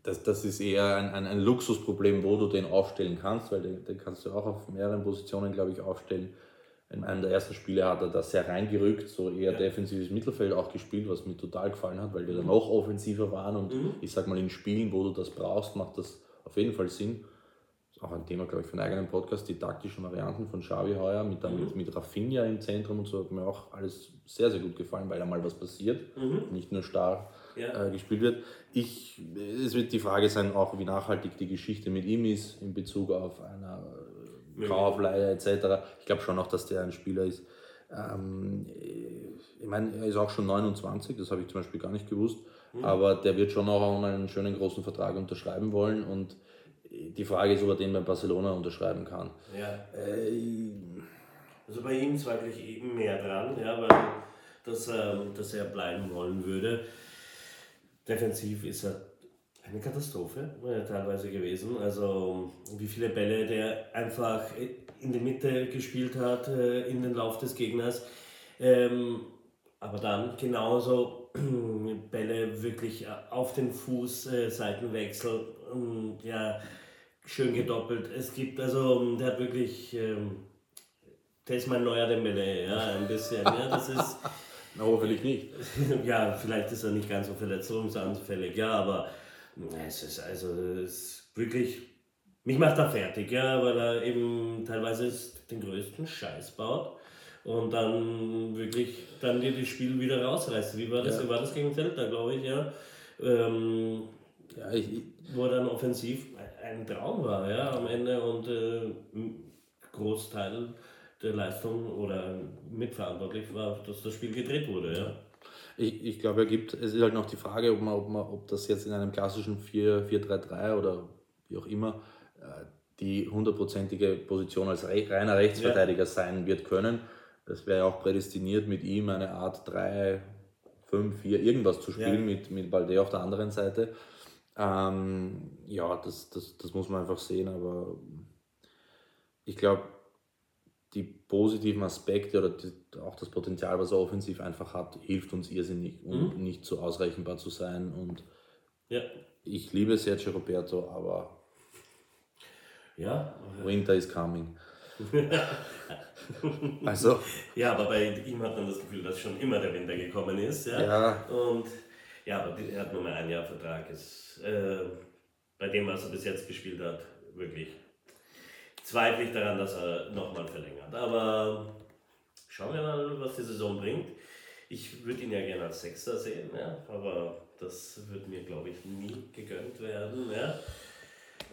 das, das ist eher ein, ein, ein, Luxusproblem, wo du den aufstellen kannst, weil den, den kannst du auch auf mehreren Positionen, glaube ich, aufstellen. In einem der ersten Spiele hat er das sehr reingerückt, so eher ja. defensives Mittelfeld auch gespielt, was mir total gefallen hat, weil die dann noch offensiver waren. Und mhm. ich sag mal, in Spielen, wo du das brauchst, macht das auf jeden Fall Sinn. Das ist auch ein Thema, glaube ich, für einen eigenen Podcast, die taktischen Varianten von Xavi heuer mit, mhm. mit, mit Rafinha im Zentrum und so hat mir auch alles sehr, sehr gut gefallen, weil da mal was passiert, mhm. nicht nur starr ja. äh, gespielt wird. Ich, es wird die Frage sein, auch wie nachhaltig die Geschichte mit ihm ist in Bezug auf eine äh, Kaufleihe etc. Ich glaube schon auch, dass der ein Spieler ist. Ähm, ich meine, er ist auch schon 29, das habe ich zum Beispiel gar nicht gewusst. Mhm. Aber der wird schon auch einmal einen schönen großen Vertrag unterschreiben wollen und die Frage ist, ob er den bei Barcelona unterschreiben kann. Ja. Äh, also bei ihm zweifle ich eben mehr dran, ja, weil dass, ähm, dass er bleiben wollen würde. Defensiv ist er eine Katastrophe äh, teilweise gewesen. Also wie viele Bälle der einfach in die Mitte gespielt hat, äh, in den Lauf des Gegners. Ähm, aber dann genauso Bälle wirklich auf den Fuß, äh, Seitenwechsel, äh, ja, schön gedoppelt. Es gibt also, der hat wirklich, ähm, der ist mein neuer Dembele, ja, ein bisschen. Ja, das ist. Na, hoffentlich nicht. ja, vielleicht ist er nicht ganz so verletzungsanfällig, ja, aber es ist also es ist wirklich, mich macht er fertig, ja, weil er eben teilweise den größten Scheiß baut und dann wirklich dann dir das Spiel wieder rausreißt. Wie war das? Ja. War das gegen Zelta, glaube ich, ja. Ähm, ja ich, wo dann offensiv ein Traum war, ja, am Ende und äh, Großteil der Leistung oder mitverantwortlich war, dass das Spiel gedreht wurde, ja. Ich, ich glaube, er gibt, es ist halt noch die Frage, ob, man, ob, man, ob das jetzt in einem klassischen 4-3-3 oder wie auch immer äh, die hundertprozentige Position als reiner Rechtsverteidiger ja. sein wird können. Das wäre ja auch prädestiniert, mit ihm eine Art 3, 5, 4, irgendwas zu spielen, ja. mit, mit Balde auf der anderen Seite. Ähm, ja, das, das, das muss man einfach sehen, aber ich glaube, die positiven Aspekte oder die, auch das Potenzial, was er offensiv einfach hat, hilft uns irrsinnig, um mhm. nicht so ausrechenbar zu sein. Und ja. ich liebe Sergio Roberto, aber ja. Winter is coming. also. Ja, aber bei ihm hat man das Gefühl, dass schon immer der Winter gekommen ist. Ja. ja. Und ja, aber er hat nur mehr ein Jahr Vertrag. Ist, äh, bei dem, was er bis jetzt gespielt hat, wirklich zweifle ich daran, dass er nochmal verlängert. Aber schauen wir mal, was die Saison bringt. Ich würde ihn ja gerne als Sechster sehen, ja, aber das wird mir, glaube ich, nie gegönnt werden. Ja.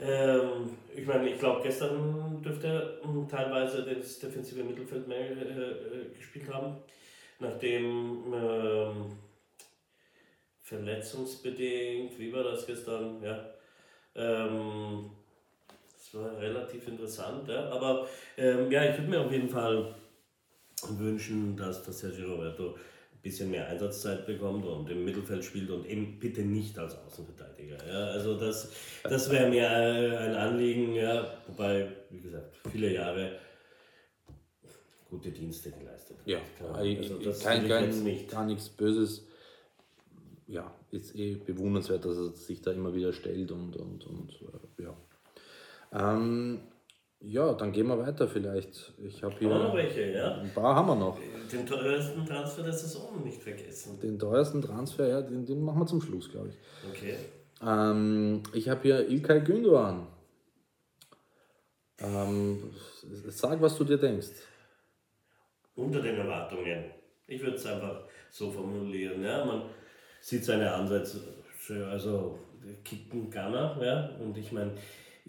Ähm, ich meine, ich glaube, gestern dürfte er hm, teilweise das defensive Mittelfeld mehr äh, äh, gespielt haben, nachdem ähm, verletzungsbedingt, wie war das gestern? Ja. Ähm, das war relativ interessant, ja. aber ähm, ja, ich würde mir auf jeden Fall wünschen, dass, dass Sergio Roberto ein bisschen mehr Einsatzzeit bekommt und im Mittelfeld spielt und eben bitte nicht als Außenverteidiger. Ja. Also das, das wäre mir ein Anliegen, ja. wobei, wie gesagt, viele Jahre gute Dienste geleistet Ja, also das kein, nicht. gar nichts Böses. Ja, ist eh bewundernswert, dass er sich da immer wieder stellt und, und, und äh, ja. Ähm, ja, dann gehen wir weiter vielleicht. Ich habe hier. Haben wir noch welche, ja? Ein paar haben wir noch. Den teuersten Transfer der Saison nicht vergessen. Den teuersten Transfer, ja, den, den machen wir zum Schluss, glaube ich. Okay. Ähm, ich habe hier Ilkay Gündogan. Ähm, sag, was du dir denkst. Unter den Erwartungen. Ich würde es einfach so formulieren. Ja? Man sieht seine Ansätze, also kicken Gunner, ja, und ich meine,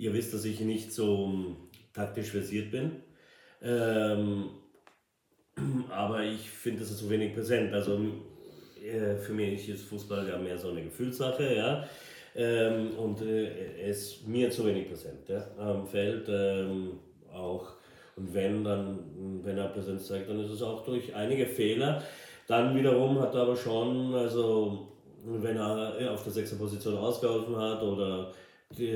Ihr wisst, dass ich nicht so um, taktisch versiert bin. Ähm, aber ich finde, das ist zu wenig präsent. Also äh, für mich ist Fußball ja mehr so eine Gefühlssache, ja. Ähm, und äh, er ist mir zu wenig präsent ja, am Feld. Ähm, auch und wenn dann, wenn er Präsenz zeigt, dann ist es auch durch einige Fehler. Dann wiederum hat er aber schon, also wenn er auf der sechsten Position ausgeholfen hat oder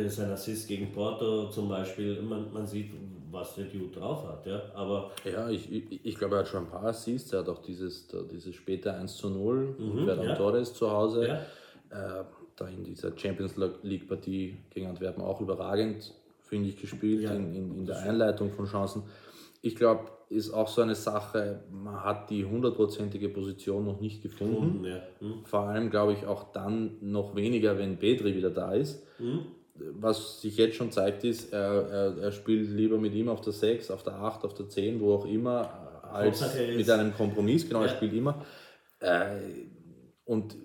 sein Assist gegen Porto zum Beispiel, man, man sieht, was der Dude drauf hat. Ja, aber ja ich, ich, ich glaube, er hat schon ein paar Assists. Er hat auch dieses, dieses späte 1 zu 0 mhm, Ferran ja. Torres zu Hause. Ja. Äh, da in dieser Champions League-Partie gegen Antwerpen auch überragend, finde ich, gespielt ja, in, in, in der Einleitung von Chancen. Ich glaube, ist auch so eine Sache, man hat die hundertprozentige Position noch nicht gefunden. Mhm, ja. mhm. Vor allem glaube ich auch dann noch weniger, wenn Petri wieder da ist. Mhm was sich jetzt schon zeigt, ist, er, er, er, spielt lieber mit ihm auf der 6, auf der 8, auf der 10, wo auch immer, als mit einem Kompromiss. Genau, ja. er spielt immer. Äh, und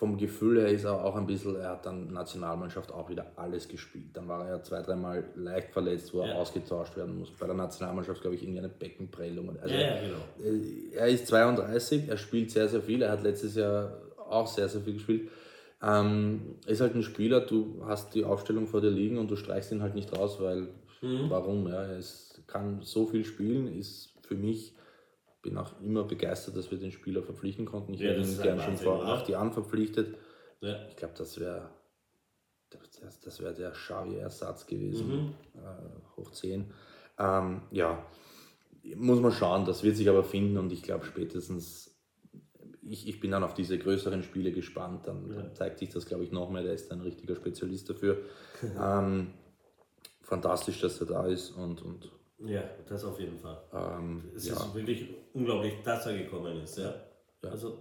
vom Gefühl her ist er auch ein bisschen, er hat dann Nationalmannschaft auch wieder alles gespielt. Dann war er ja zwei, dreimal leicht verletzt, wo er ja. ausgetauscht werden muss. Bei der Nationalmannschaft, glaube ich, irgendeine Beckenprellung. Also, ja, genau. Äh, er ist 32, er spielt sehr, sehr viel. Er hat letztes Jahr auch sehr, sehr viel gespielt. Ähm, ist halt ein Spieler, du hast die Aufstellung vor dir liegen und du streichst ihn halt nicht raus, weil mhm. warum? Ja, er ist, kann so viel spielen, ist für mich, bin auch immer begeistert, dass wir den Spieler verpflichten konnten. Ich ja, hätte ihn gern schon vor acht Jahren verpflichtet. Ja. Ich glaube, das wäre das, das wär der Xavi-Ersatz gewesen, mhm. äh, hoch 10. Ähm, ja, muss man schauen, das wird sich aber finden und ich glaube spätestens ich, ich bin dann auf diese größeren Spiele gespannt. Dann, ja. dann zeigt sich das, glaube ich, noch mehr. Der ist ein richtiger Spezialist dafür. ähm, fantastisch, dass er da ist und, und ja, das auf jeden Fall. Ähm, es ja. ist wirklich unglaublich, dass er gekommen ist. Ja? ja. Also,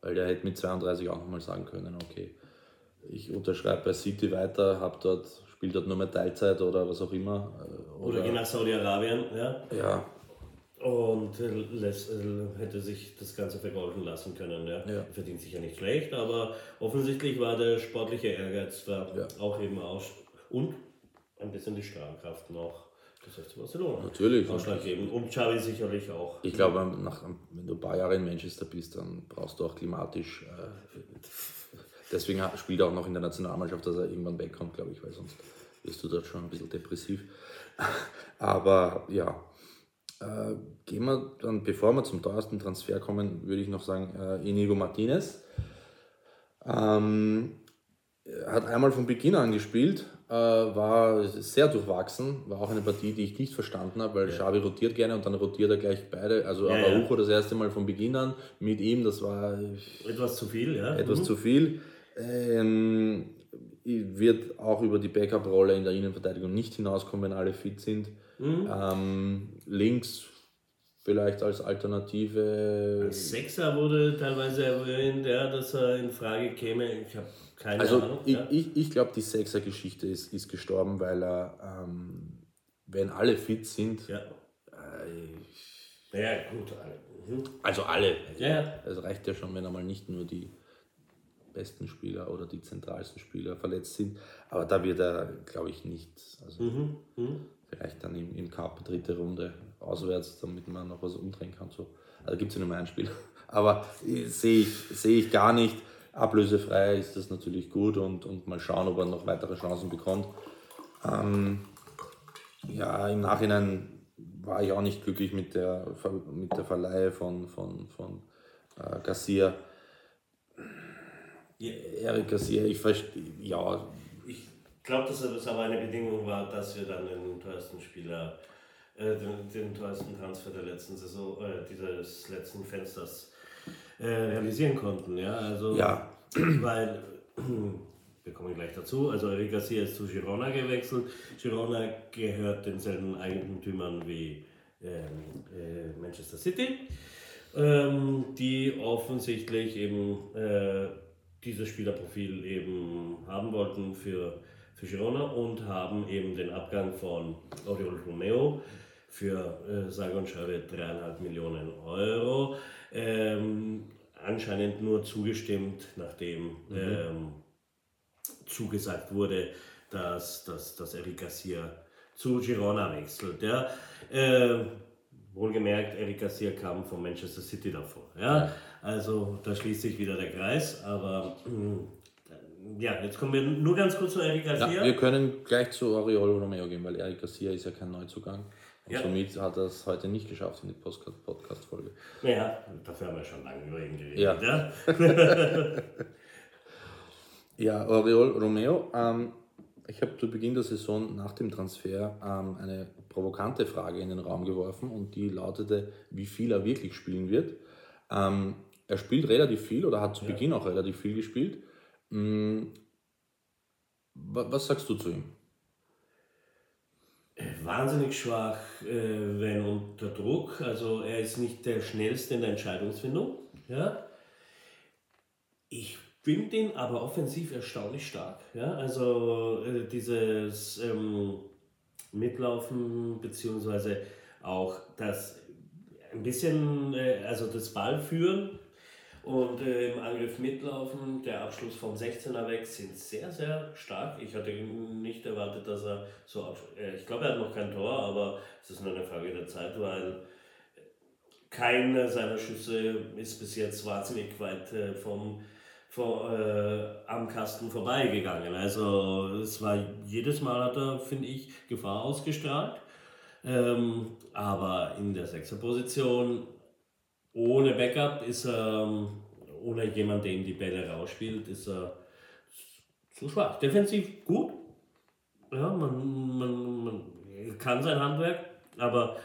Weil der hätte mit 32 auch nochmal sagen können, okay, ich unterschreibe bei City weiter, habe dort, spiele dort nur mehr Teilzeit oder was auch immer. Oder, oder gehe nach Saudi-Arabien, ja. Ja. Und äh, äh, hätte sich das Ganze vergolden lassen können. Ja. ja. Verdient sich ja nicht schlecht, aber offensichtlich war der sportliche Ehrgeiz da ja. auch eben aus. Und ein bisschen die Strahlkraft noch das FC Barcelona. Natürlich. Ausschlaggebend. Und Xavi sicherlich auch. Ich glaube, nach, wenn du ein paar Jahre in Manchester bist, dann brauchst du auch klimatisch. Äh, deswegen spielt er auch noch in der Nationalmannschaft, dass er irgendwann wegkommt, glaube ich, weil sonst wirst du dort schon ein bisschen depressiv. Aber ja, äh, gehen wir dann, bevor wir zum teuersten Transfer kommen, würde ich noch sagen, äh, Inigo Martinez. Ähm, hat einmal von Beginn an gespielt, war sehr durchwachsen, war auch eine Partie, die ich nicht verstanden habe, weil ja. Xavi rotiert gerne und dann rotiert er gleich beide. Also ja, Araujo ja. das erste Mal von Beginn an mit ihm, das war etwas zu viel, ja. Etwas mhm. zu viel. Ähm, wird auch über die Backup-Rolle in der Innenverteidigung nicht hinauskommen, wenn alle fit sind. Mhm. Ähm, links vielleicht als Alternative. Als Sechser wurde teilweise erwähnt, ja, dass er in Frage käme. Ich habe keine also Ahnung. Ich, ja. ich, ich glaube, die Sechser-Geschichte ist, ist gestorben, weil er, ähm, wenn alle fit sind, ja, äh, ja gut, alle. Mhm. Also alle. Ja. Es reicht ja schon, wenn einmal nicht nur die besten Spieler oder die zentralsten Spieler verletzt sind. Aber da wird er, glaube ich, nicht. Also mhm. Mhm. Vielleicht dann im, im Cup dritte Runde auswärts, damit man noch was umdrehen kann. So. Also gibt es ja nur ein Spiel. Aber sehe ich, seh ich gar nicht. Ablösefrei ist das natürlich gut und, und mal schauen, ob er noch weitere Chancen bekommt. Ähm, ja, im Nachhinein war ich auch nicht glücklich mit der, mit der Verleihe von, von, von äh, Garcia. Eric Garcia, ich verstehe, ja. Ich glaube, dass das aber eine Bedingung war, dass wir dann den teuersten Spieler, äh, den, den, teuersten Transfer der letzten Saison, äh, dieses letzten Fensters äh, realisieren konnten. Ja, also, ja. weil, wir kommen gleich dazu, also Eric Garcia ist zu Girona gewechselt. Girona gehört denselben Eigentümern wie ähm, äh, Manchester City, ähm, die offensichtlich eben äh, dieses Spielerprofil eben haben wollten für, für Girona und haben eben den Abgang von Oriol Romeo für äh, sage und schreibe 3,5 Millionen Euro ähm, anscheinend nur zugestimmt, nachdem mhm. ähm, zugesagt wurde, dass, dass, dass Eric Garcia zu Girona wechselt. Ja. Äh, wohlgemerkt, Eric Garcia kam von Manchester City davor. Ja. Also da schließt sich wieder der Kreis, aber äh, ja, jetzt kommen wir nur ganz kurz zu Eric Garcia. Ja, wir können gleich zu Oriol Romeo gehen, weil Eric Garcia ist ja kein Neuzugang. Und ja. somit hat er es heute nicht geschafft in die Podcast-Folge. Naja, dafür haben wir schon lange über ihn geredet. Ja, ja? ja Oriol Romeo. Ähm, ich habe zu Beginn der Saison nach dem Transfer ähm, eine provokante Frage in den Raum geworfen und die lautete, wie viel er wirklich spielen wird. Ähm, er spielt relativ viel oder hat zu. Beginn auch relativ viel gespielt. Mhm. Was sagst du zu ihm? wahnsinnig schwach, äh, wenn unter Druck. Also er ist nicht der schnellste in der Entscheidungsfindung. Ja? Ich finde ihn aber offensiv erstaunlich stark. Ja? Also äh, dieses ähm, Mitlaufen beziehungsweise auch das ein bisschen, äh, also das Ballführen und äh, im Angriff mitlaufen, der Abschluss vom 16er weg sind sehr, sehr stark. Ich hatte nicht erwartet, dass er so, äh, ich glaube, er hat noch kein Tor, aber es ist nur eine Frage der Zeit, weil keiner seiner Schüsse ist bis jetzt wahnsinnig weit äh, vom, vom, äh, am Kasten vorbeigegangen. Also es war jedes Mal hat er, finde ich, Gefahr ausgestrahlt. Ähm, aber in der Sechserposition ohne Backup ist er, ähm, ohne jemand, der ihm die Bälle rausspielt, ist er zu schwach. Defensiv gut. Ja, man, man, man kann sein Handwerk, aber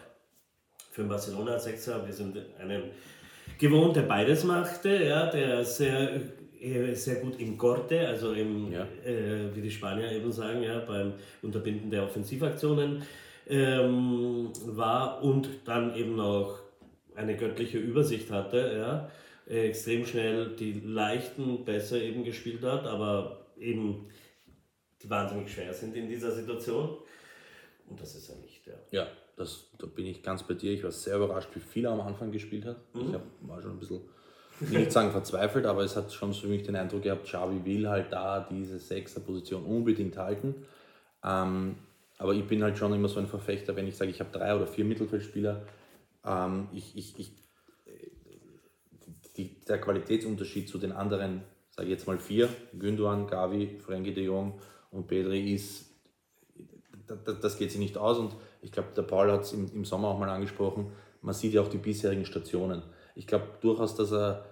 für Barcelona als Sechser, wir sind einem gewohnt, der beides machte, ja, der sehr, sehr gut im Corte, also im, ja. äh, wie die Spanier eben sagen, ja, beim Unterbinden der Offensivaktionen ähm, war und dann eben auch eine göttliche Übersicht hatte, ja, extrem schnell die leichten besser eben gespielt hat, aber eben die wahnsinnig schwer sind in dieser Situation. Und das ist er nicht, ja. Ja, das, da bin ich ganz bei dir. Ich war sehr überrascht, wie viel er am Anfang gespielt hat. Mhm. Ich hab, war schon ein bisschen, ich will nicht sagen verzweifelt, aber es hat schon für mich den Eindruck gehabt, Xavi will halt da diese Sechser-Position unbedingt halten. Ähm, aber ich bin halt schon immer so ein Verfechter, wenn ich sage, ich habe drei oder vier Mittelfeldspieler. Ähm, ich, ich, ich, die, der Qualitätsunterschied zu den anderen, sage ich jetzt mal vier, Gündogan, Gavi, Frenkie de Jong und Pedri ist, das, das geht sich nicht aus und ich glaube, der Paul hat es im, im Sommer auch mal angesprochen, man sieht ja auch die bisherigen Stationen. Ich glaube durchaus, dass er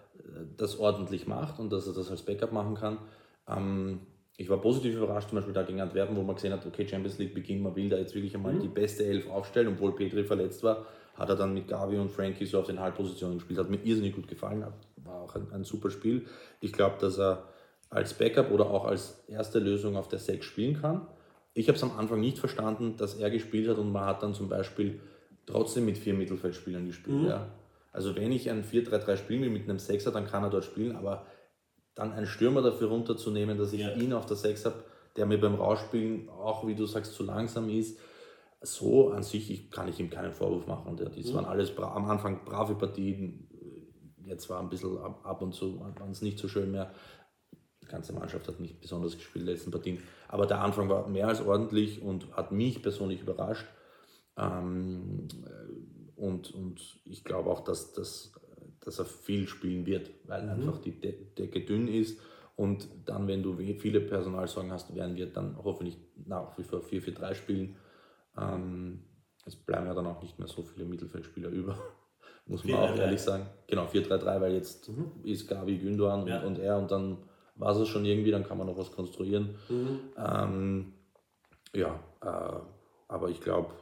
das ordentlich macht und dass er das als Backup machen kann. Ähm, ich war positiv überrascht, zum Beispiel da gegen Antwerpen, wo man gesehen hat, okay, Champions League Beginn, man will da jetzt wirklich einmal mhm. die beste Elf aufstellen, obwohl Petri verletzt war, hat er dann mit Gavi und Frankie so auf den Halbpositionen gespielt, hat mir irrsinnig gut gefallen, war auch ein, ein super Spiel. Ich glaube, dass er als Backup oder auch als erste Lösung auf der 6 spielen kann. Ich habe es am Anfang nicht verstanden, dass er gespielt hat und man hat dann zum Beispiel trotzdem mit vier Mittelfeldspielern gespielt. Mhm. Ja. Also wenn ich ein 4-3-3 spielen will mit einem Sechser, dann kann er dort spielen, aber dann einen Stürmer dafür runterzunehmen, dass ich ja. ihn auf der 6 habe, der mir beim Rausspielen auch, wie du sagst, zu langsam ist, so an sich ich, kann ich ihm keinen Vorwurf machen. Das mhm. waren alles am Anfang brave Partien, jetzt war ein bisschen ab, ab und zu, waren es nicht so schön mehr. Die ganze Mannschaft hat nicht besonders gespielt in den letzten Partien. Aber der Anfang war mehr als ordentlich und hat mich persönlich überrascht. Ähm, und, und ich glaube auch, dass, dass, dass er viel spielen wird, weil mhm. einfach die Decke dünn ist. Und dann, wenn du viele Personalsorgen hast, werden wir dann hoffentlich nach wie vor 4-4-3 spielen. Ähm, es bleiben ja dann auch nicht mehr so viele Mittelfeldspieler über, muss man 4, auch ehrlich sagen. Genau, 4-3-3, weil jetzt mhm. ist Gavi Gündogan ja. und, und er und dann war es schon irgendwie, dann kann man noch was konstruieren. Mhm. Ähm, ja, äh, aber ich glaube,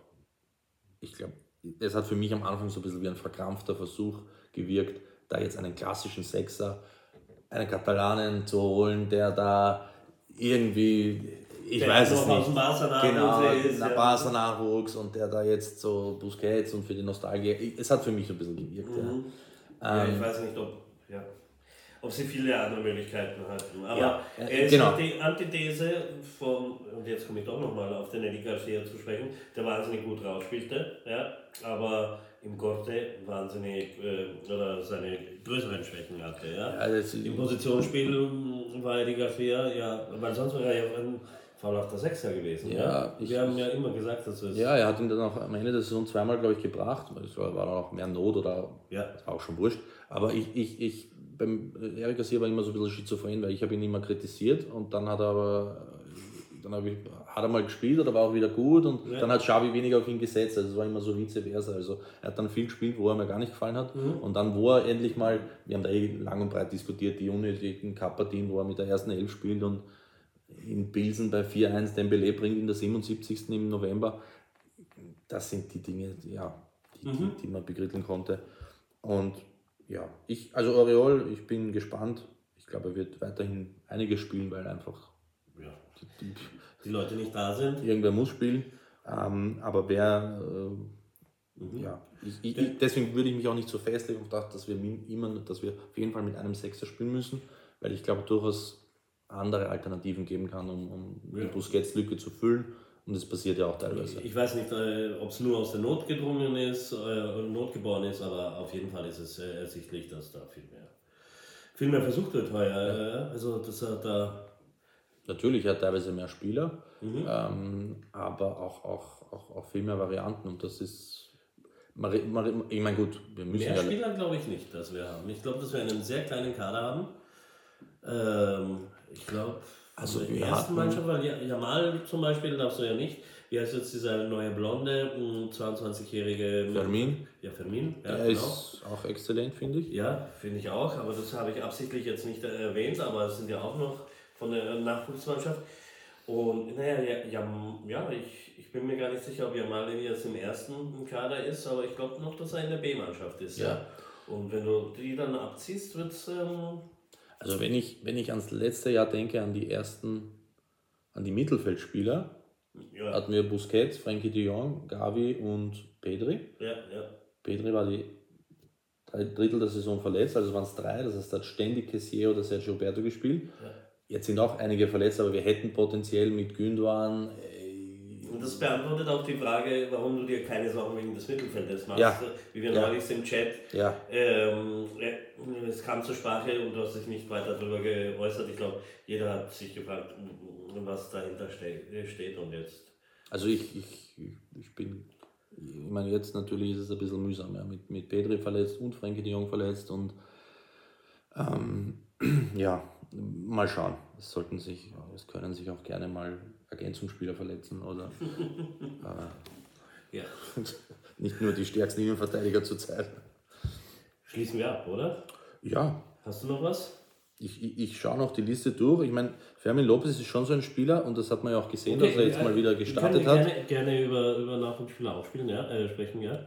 ich glaube, es hat für mich am Anfang so ein bisschen wie ein verkrampfter Versuch gewirkt, da jetzt einen klassischen Sechser, einen Katalanen zu holen, der da irgendwie, ich der weiß es nicht, genau, ist, der ja. Barca Nachwuchs und der da jetzt so Busquets und für die Nostalgie, es hat für mich so ein bisschen gewirkt. Mhm. Ja. Ähm, ja, ich weiß nicht, ob, ja ob sie viele andere Möglichkeiten hatten. Aber ja, äh, er ist genau. die Antithese von, und jetzt komme ich doch nochmal auf den Eddie Garcia zu sprechen, der wahnsinnig gut rausspielte, ja, aber im Gorte wahnsinnig äh, oder seine größeren Schwächen hatte. Ja. ja Im Positionsspiel war Eddie Garcia, ja, weil sonst wäre er ja ein faulhafter Sechser gewesen. Ja, ja? Wir haben ja immer gesagt, dass es. Ja, er hat ihn dann auch am Ende der Saison zweimal, glaube ich, gebracht. Es war dann auch mehr Not oder ja. auch schon wurscht. Aber ich, ich, ich beim Eric Garcia war immer so ein bisschen schizophren, weil ich habe ihn immer kritisiert und dann hat er aber dann ich, hat er mal gespielt oder war auch wieder gut und ja. dann hat Xavi weniger auf ihn gesetzt. Also es war immer so vice versa. Also er hat dann viel gespielt, wo er mir gar nicht gefallen hat. Mhm. Und dann, wo er endlich mal, wir haben da eh lang und breit diskutiert, die unnötigen Cup-Partien, wo er mit der ersten Elf spielt und in Pilsen bei 4-1 Dembele bringt in der 77. im November. Das sind die Dinge, ja, die, mhm. die, die man begritteln konnte. Und ja, ich, also Oriol, ich bin gespannt. Ich glaube, er wird weiterhin einiges spielen, weil einfach ja, die, die, die Leute nicht da sind. Irgendwer muss spielen. Ähm, aber wer, äh, mhm. ja, ich, ich, deswegen würde ich mich auch nicht so festlegen und dachte, dass wir immer, dass wir auf jeden Fall mit einem Sechser spielen müssen, weil ich glaube durchaus andere Alternativen geben kann, um, um ja. die Busquets-Lücke zu füllen. Und das passiert ja auch teilweise. Ich weiß nicht, äh, ob es nur aus der Not gedrungen ist, äh, Not geboren ist, aber auf jeden Fall ist es äh, ersichtlich, dass da viel mehr, viel mehr versucht wird heuer. Ja. Also, dass er da. Natürlich, er hat teilweise mehr Spieler, mhm. ähm, aber auch, auch, auch, auch viel mehr Varianten und das ist. Ich meine, gut, wir müssen. Mehr ja Spieler glaube ich nicht, dass wir haben. Ich glaube, dass wir einen sehr kleinen Kader haben. Ähm, ich glaube. Also in der ersten Mannschaft, weil Jamal zum Beispiel darfst du ja nicht. Wie heißt jetzt dieser neue blonde, 22-jährige Fermin? Ja, Fermin. Ja, Der genau. ist auch exzellent, finde ich. Ja, finde ich auch. Aber das habe ich absichtlich jetzt nicht erwähnt, aber es sind ja auch noch von der Nachwuchsmannschaft. Und naja, ja, ja, ich, ich bin mir gar nicht sicher, ob Jamal jetzt im ersten Kader ist, aber ich glaube noch, dass er in der B-Mannschaft ist. Ja. ja. Und wenn du die dann abziehst, wird es. Ähm also wenn ich, wenn ich ans letzte Jahr denke, an die ersten, an die Mittelfeldspieler, ja. hatten wir Busquets, Frankie de Jong, Gavi und Pedri. Ja, ja. Pedri war die drei Drittel der Saison verletzt, also waren es drei, das heißt, hat ständig Kessier oder Sergio Roberto gespielt. Ja. Jetzt sind auch einige verletzt, aber wir hätten potenziell mit Gündogan, und das beantwortet auch die Frage, warum du dir keine Sorgen wegen des Mittelfeldes machst. Ja. Wie wir ja. neulich im Chat, ja. ähm, es kam zur Sprache und du hast dich nicht weiter darüber geäußert. Ich glaube, jeder hat sich gefragt, was dahinter steht und jetzt. Also ich, ich, ich bin, ich meine jetzt natürlich ist es ein bisschen mühsam, ja, mit, mit Pedri verletzt und Frankie de Jong verletzt und ähm, ja, mal schauen. Es sollten sich, es können sich auch gerne mal Ergänzungsspieler verletzen oder äh, ja. nicht nur die stärksten Innenverteidiger zurzeit. Schließen wir ab, oder? Ja. Hast du noch was? Ich, ich, ich schaue noch die Liste durch. Ich meine, Fermin Lopez ist schon so ein Spieler und das hat man ja auch gesehen, okay, dass er jetzt ja, mal wieder gestartet hat. Gerne, gerne über, über Nachwuchsspieler auch spielen, ja, äh, sprechen, ja.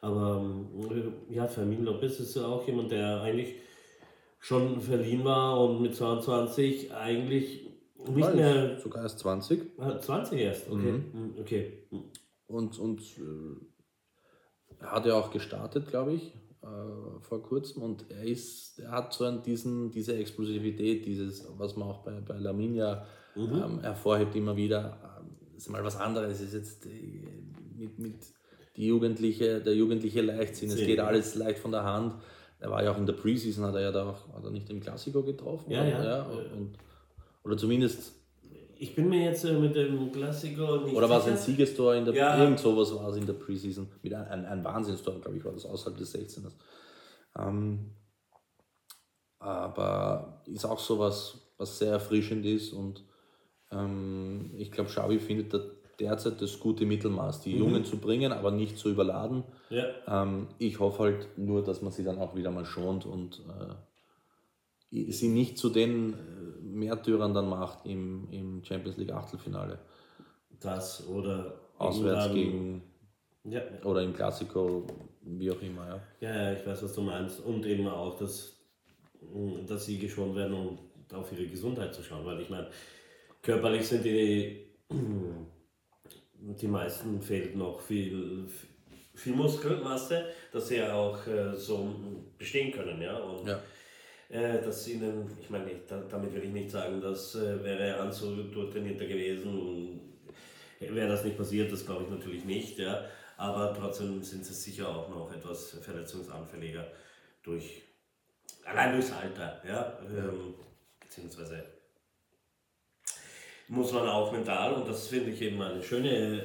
Aber ähm, ja, Fermin Lopez ist ja auch jemand, der eigentlich schon verliehen war und mit 22 eigentlich nicht mehr. Sogar erst 20. 20 erst, okay. Mhm. Hm, okay. Und, und äh, er hat ja auch gestartet, glaube ich, äh, vor kurzem. Und er ist, er hat so einen, diesen, diese Explosivität, dieses, was man auch bei, bei Laminia mhm. ähm, hervorhebt, immer wieder. Das ist mal was anderes. Es ist jetzt äh, mit, mit die Jugendliche, der jugendliche Leichtsinn. Es geht alles leicht von der Hand. Er war ja auch in der Preseason, hat er ja da auch, hat er nicht im Klassiko getroffen. Ja, ja. ja und, oder zumindest. Ich bin mir jetzt äh, mit dem Klassiker nicht Oder war es ein Siegestor in der ja. Irgend sowas war es in der Preseason. Mit ein, ein, ein Wahnsinnstor, glaube ich, war das außerhalb des 16ers. Ähm, aber ist auch sowas, was sehr erfrischend ist und ähm, ich glaube, Xavi findet da derzeit das gute Mittelmaß, die mhm. Jungen zu bringen, aber nicht zu überladen. Ja. Ähm, ich hoffe halt nur, dass man sie dann auch wieder mal schont und äh, sie nicht zu den äh, Märtyrern dann macht im, im Champions League Achtelfinale. Das oder auswärts gegen ja. oder im Klassiko, wie auch immer. Ja. ja, ja, ich weiß, was du meinst. Und eben auch, dass, dass sie geschont werden, um auf ihre Gesundheit zu schauen. Weil ich meine, körperlich sind die, die meisten fehlt noch viel, viel Muskelmasse, dass sie ja auch äh, so bestehen können. Ja? Und ja äh, dass ihnen, ich meine, damit will ich nicht sagen, dass äh, wäre Anzu durchtrainierter gewesen, wäre das nicht passiert, das glaube ich natürlich nicht, ja. Aber trotzdem sind sie sicher auch noch etwas verletzungsanfälliger durch, allein durchs Alter, ja. Ähm, beziehungsweise muss man auch mental, und das finde ich eben eine schöne,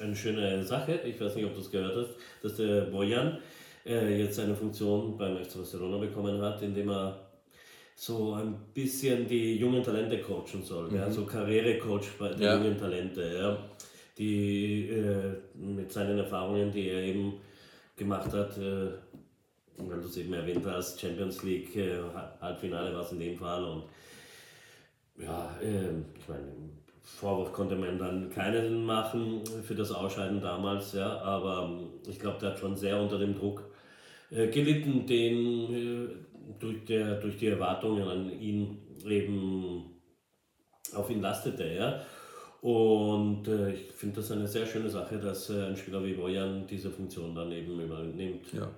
eine schöne Sache, ich weiß nicht, ob du es gehört hast, dass der Bojan, äh, jetzt eine Funktion beim FC Barcelona bekommen hat, indem er so ein bisschen die jungen Talente coachen soll, mhm. ja, so Karrierecoach bei den ja. jungen Talente, ja, die äh, mit seinen Erfahrungen, die er eben gemacht hat, äh, weil du es eben erwähnt hast, Champions League äh, Halbfinale war es in dem Fall und ja, ähm, ich meine, Vorwurf konnte man dann keinen machen für das Ausscheiden damals, ja, aber ähm, ich glaube, der hat schon sehr unter dem Druck gelitten, den äh, durch, der, durch die Erwartungen an ihn eben auf ihn lastete. Ja? Und äh, ich finde das eine sehr schöne Sache, dass äh, ein Spieler wie Bojan diese Funktion dann eben übernimmt. Ja.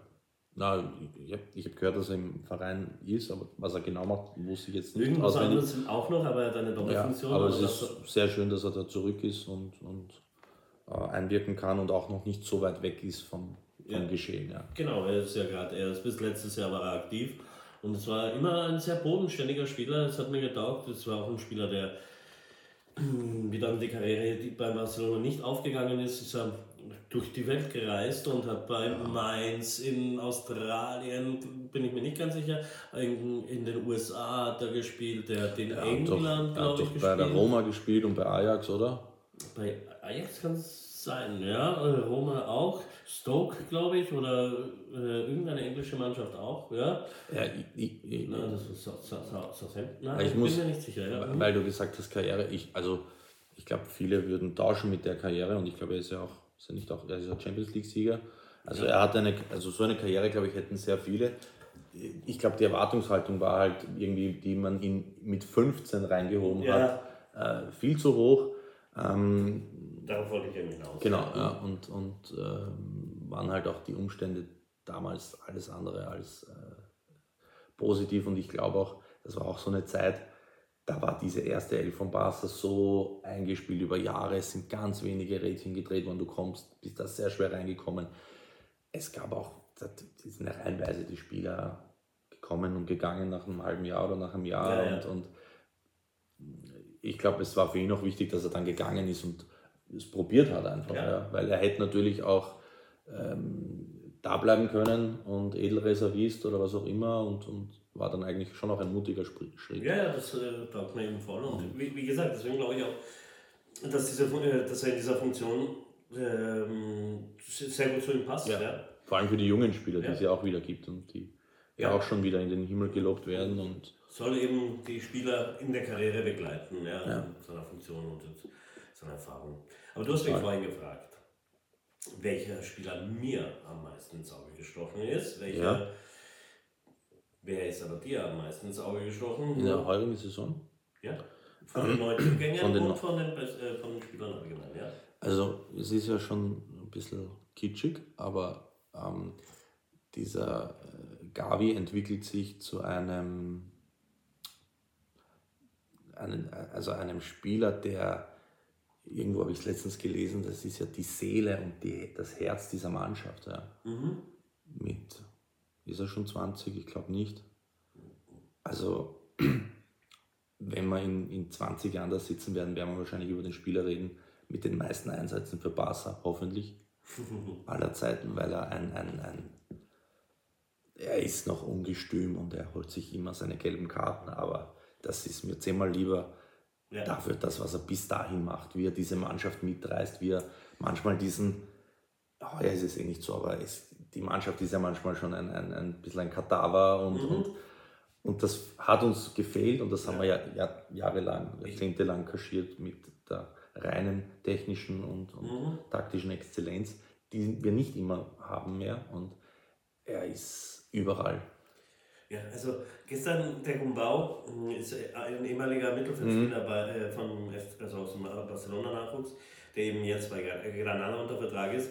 Na, ich habe hab gehört, dass er im Verein ist, aber was er genau macht, wusste ich jetzt nicht. Irgendwas anderes auch noch, aber er hat eine Doppelfunktion. Ja, aber es ist sehr schön, dass er da zurück ist und, und äh, einwirken kann und auch noch nicht so weit weg ist vom, ja. Geschehen. Ja. Genau, er ist ja gerade erst bis letztes Jahr war er aktiv und es war immer ein sehr bodenständiger Spieler. Es hat mir getaugt. Es war auch ein Spieler, der wie dann die Karriere bei Barcelona nicht aufgegangen ist, ist er durch die Welt gereist und hat bei Mainz in Australien, bin ich mir nicht ganz sicher, in, in den USA hat er gespielt, der hat in ja, England, glaube ich, gespielt. bei der Roma gespielt und bei Ajax, oder? Bei Ajax kann es sein, ja. Äh, Roma auch. Stoke, glaube ich, oder äh, irgendeine englische Mannschaft auch, ja. Ja, ich, ich, Na, das ist Southampton. Nein, ich, ich muss, bin mir nicht sicher, ja. Weil du gesagt hast, Karriere, ich, also ich glaube, viele würden tauschen mit der Karriere und ich glaube, er ist ja auch, ist ja nicht auch, er ist ja Champions League-Sieger. Also er hat eine, also so eine Karriere, glaube ich, hätten sehr viele. Ich glaube, die Erwartungshaltung war halt irgendwie, die man ihn mit 15 reingehoben ja. hat, äh, viel zu hoch. Ähm, Darauf wollte ich ja hinaus. Genau, ja, und, und äh, waren halt auch die Umstände damals alles andere als äh, positiv und ich glaube auch, das war auch so eine Zeit, da war diese erste Elf von Barca so eingespielt über Jahre, es sind ganz wenige Rädchen gedreht worden, du kommst, bist da sehr schwer reingekommen. Es gab auch, es sind reihenweise die Spieler gekommen und gegangen nach einem halben Jahr oder nach einem Jahr ja, ja. Und, und ich glaube, es war für ihn auch wichtig, dass er dann gegangen ist und es probiert hat einfach, ja. Ja, weil er hätte natürlich auch ähm, da bleiben können und Edelreservist oder was auch immer und, und war dann eigentlich schon auch ein mutiger Schritt. Ja, ja, das äh, taugt mir eben voll. Und wie, wie gesagt, deswegen glaube ich auch, dass, diese, äh, dass er in dieser Funktion ähm, sehr gut zu ihm passt. Ja. ja. Vor allem für die jungen Spieler, die es ja auch wieder gibt und die ja. auch schon wieder in den Himmel gelobt werden. Und Soll eben die Spieler in der Karriere begleiten, ja, in seiner Funktion und seiner Erfahrung. Aber du hast mich vorhin gefragt, welcher Spieler mir am meisten ins Auge gestochen ist, welcher ja. Wer ist aber dir am meisten ins Auge gestochen? In der heurigen Saison? Ja. Von den Neuzugängern von den und von den, äh, von den Spielern allgemein, ja. Also es ist ja schon ein bisschen kitschig, aber ähm, dieser äh, Gavi entwickelt sich zu einem, einem, also einem Spieler, der irgendwo habe ich es letztens gelesen, das ist ja die Seele und die, das Herz dieser Mannschaft. Ja. Mhm. Mit ist er schon 20? Ich glaube nicht. Also, wenn wir in, in 20 Jahren da sitzen werden, werden wir wahrscheinlich über den Spieler reden mit den meisten Einsätzen für Barca, hoffentlich. aller Zeiten, weil er ein, ein, ein er ist noch ungestüm und er holt sich immer seine gelben Karten, aber das ist mir zehnmal lieber ja. dafür, das, was er bis dahin macht, wie er diese Mannschaft mitreißt, wie er manchmal diesen, heuer oh, ist es eh nicht so, aber es, die Mannschaft ist ja manchmal schon ein, ein, ein bisschen ein Kadaver und, mhm. und, und das hat uns gefehlt und das haben wir ja, ja jahrelang, jahrzehntelang kaschiert mit der reinen technischen und, und mhm. taktischen Exzellenz, die wir nicht immer haben mehr und er ist überall. Ja, also gestern der Gumbau ist ein ehemaliger Mittelfeldspieler mhm. bei, äh, von, also aus dem Barcelona-Nachwuchs, der eben jetzt bei Granada unter Vertrag ist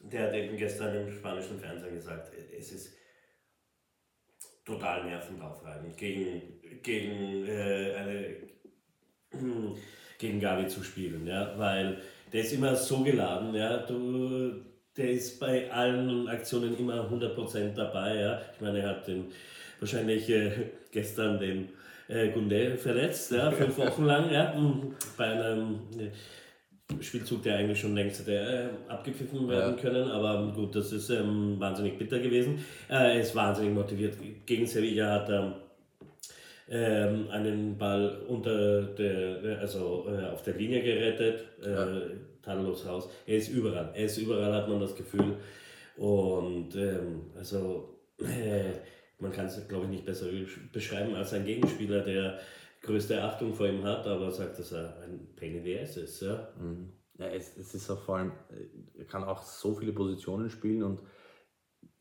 der hat eben gestern im spanischen Fernsehen gesagt, es ist total nervenaufreibend, gegen, gegen, äh, eine, gegen Gavi zu spielen, ja, weil der ist immer so geladen, ja, du, der ist bei allen Aktionen immer 100% dabei, ja. Ich meine, er hat den, wahrscheinlich äh, gestern den äh, Gunde verletzt, ja, fünf Wochen lang, ja, bei einem Spielzug, der eigentlich schon längst hätte äh, abgepfiffen werden ja. können, aber gut, das ist ähm, wahnsinnig bitter gewesen. Äh, er ist wahnsinnig motiviert. Gegen Sevilla hat er ähm, einen Ball unter der, also äh, auf der Linie gerettet, äh, ja. tadellos raus. Er ist überall, er ist überall, hat man das Gefühl. Und ähm, also äh, man kann es, glaube ich, nicht besser beschreiben als ein Gegenspieler, der größte Achtung vor ihm hat, aber sagt, dass er ein Pain in the Ass ist. Ja? Mhm. ja es, es ist auch vor allem, er kann auch so viele Positionen spielen und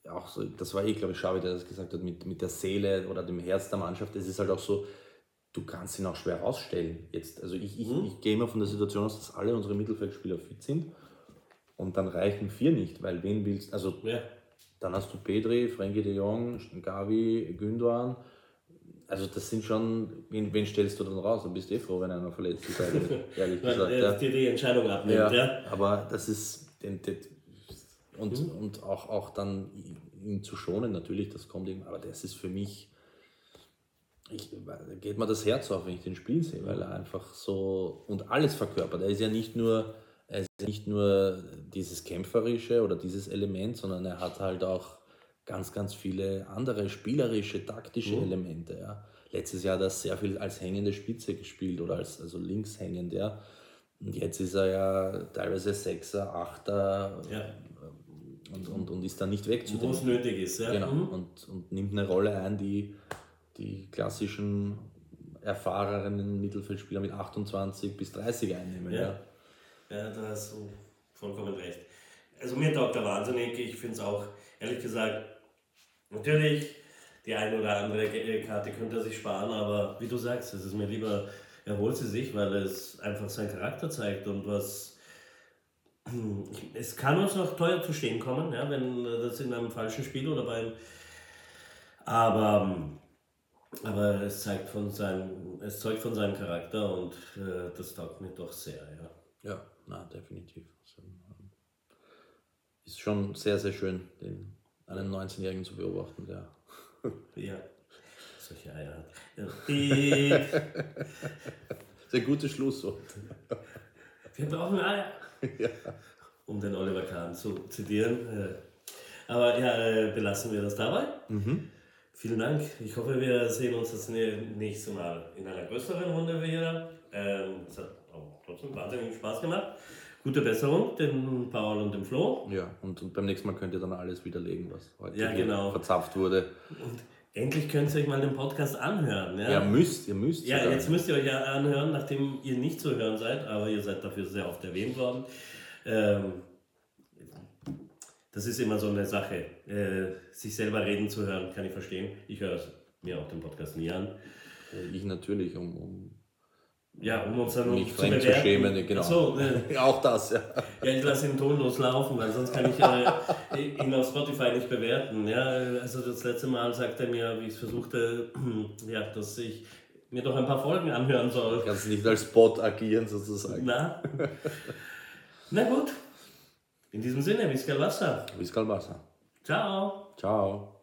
auch so, das war eh, glaube ich, Xavi, der das gesagt hat, mit, mit der Seele oder dem Herz der Mannschaft. Es ist halt auch so, du kannst ihn auch schwer rausstellen. Jetzt, also ich, ich, mhm. ich gehe immer von der Situation aus, dass alle unsere Mittelfeldspieler fit sind und dann reichen vier nicht, weil wen willst, also ja. Dann hast du Pedri, Frenkie de Jong, Gavi, Gündogan, also das sind schon, wen, wen stellst du dann raus? Du bist eh froh, wenn einer verletzt ist, ehrlich gesagt. ja. dir die Entscheidung abnimmt, ja. ja. Aber das ist, und, mhm. und auch, auch dann ihn zu schonen, natürlich, das kommt ihm, aber das ist für mich, ich, geht mir das Herz auf, wenn ich den spielen sehe, weil er einfach so und alles verkörpert. Er ist ja nicht nur, er ist nicht nur dieses Kämpferische oder dieses Element, sondern er hat halt auch ganz, ganz viele andere spielerische, taktische mhm. Elemente. Ja. Letztes Jahr hat er sehr viel als hängende Spitze gespielt oder als also links hängend, ja. Und jetzt ist er ja teilweise Sechser, Achter ja. und, und, und ist dann nicht wegzudenken. Wo es nötig ist, ja. Genau. Mhm. Und, und nimmt eine Rolle ein, die die klassischen erfahrenen Mittelfeldspieler mit 28 bis 30 einnehmen. Ja, ja. Ja da hast du vollkommen recht. also mir taugt er wahnsinnig. Ich finde es auch, ehrlich gesagt, natürlich, die eine oder andere Karte könnte er sich sparen, aber wie du sagst, es ist mir lieber, er holt sie sich, weil es einfach seinen Charakter zeigt und was. Es kann uns noch teuer zu stehen kommen, ja, wenn das in einem falschen Spiel oder beim. Aber, aber es zeigt von seinem, es zeugt von seinem Charakter und äh, das taugt mir doch sehr, ja. Ja, na, definitiv. Also, ähm, ist schon sehr, sehr schön, den, einen 19-Jährigen zu beobachten, der. ja, solche Eier hat. Sehr gutes Schlusswort. Wir brauchen Eier. Ja. Um den Oliver Kahn zu zitieren. Aber ja, äh, belassen wir das dabei. Mhm. Vielen Dank. Ich hoffe, wir sehen uns das nächste Mal in einer größeren Runde wieder. Ähm, trotzdem wahnsinnig Spaß gemacht. Gute Besserung, dem Paul und dem Flo. Ja, und, und beim nächsten Mal könnt ihr dann alles widerlegen, was heute ja, genau. verzapft wurde. Und endlich könnt ihr euch mal den Podcast anhören. Ja, ja müsst, ihr müsst. Ja, sogar. jetzt müsst ihr euch ja anhören, nachdem ihr nicht zu hören seid, aber ihr seid dafür sehr oft erwähnt worden. Ähm, das ist immer so eine Sache. Äh, sich selber reden zu hören, kann ich verstehen. Ich höre mir auch den Podcast nie an. Ich natürlich, um, um ja, um uns dann nicht zu, zu schämen, genau. So, äh, auch das, ja. Ja, ich lasse ihn tonlos laufen, weil sonst kann ich äh, ihn auf Spotify nicht bewerten. Ja, also das letzte Mal sagte er mir, wie ich es versuchte, ja, dass ich mir doch ein paar Folgen anhören soll. Du kannst nicht als Bot agieren sozusagen. Na, Na gut. In diesem Sinne, Viscal Wasser. Viscal Wasser. Ciao. Ciao.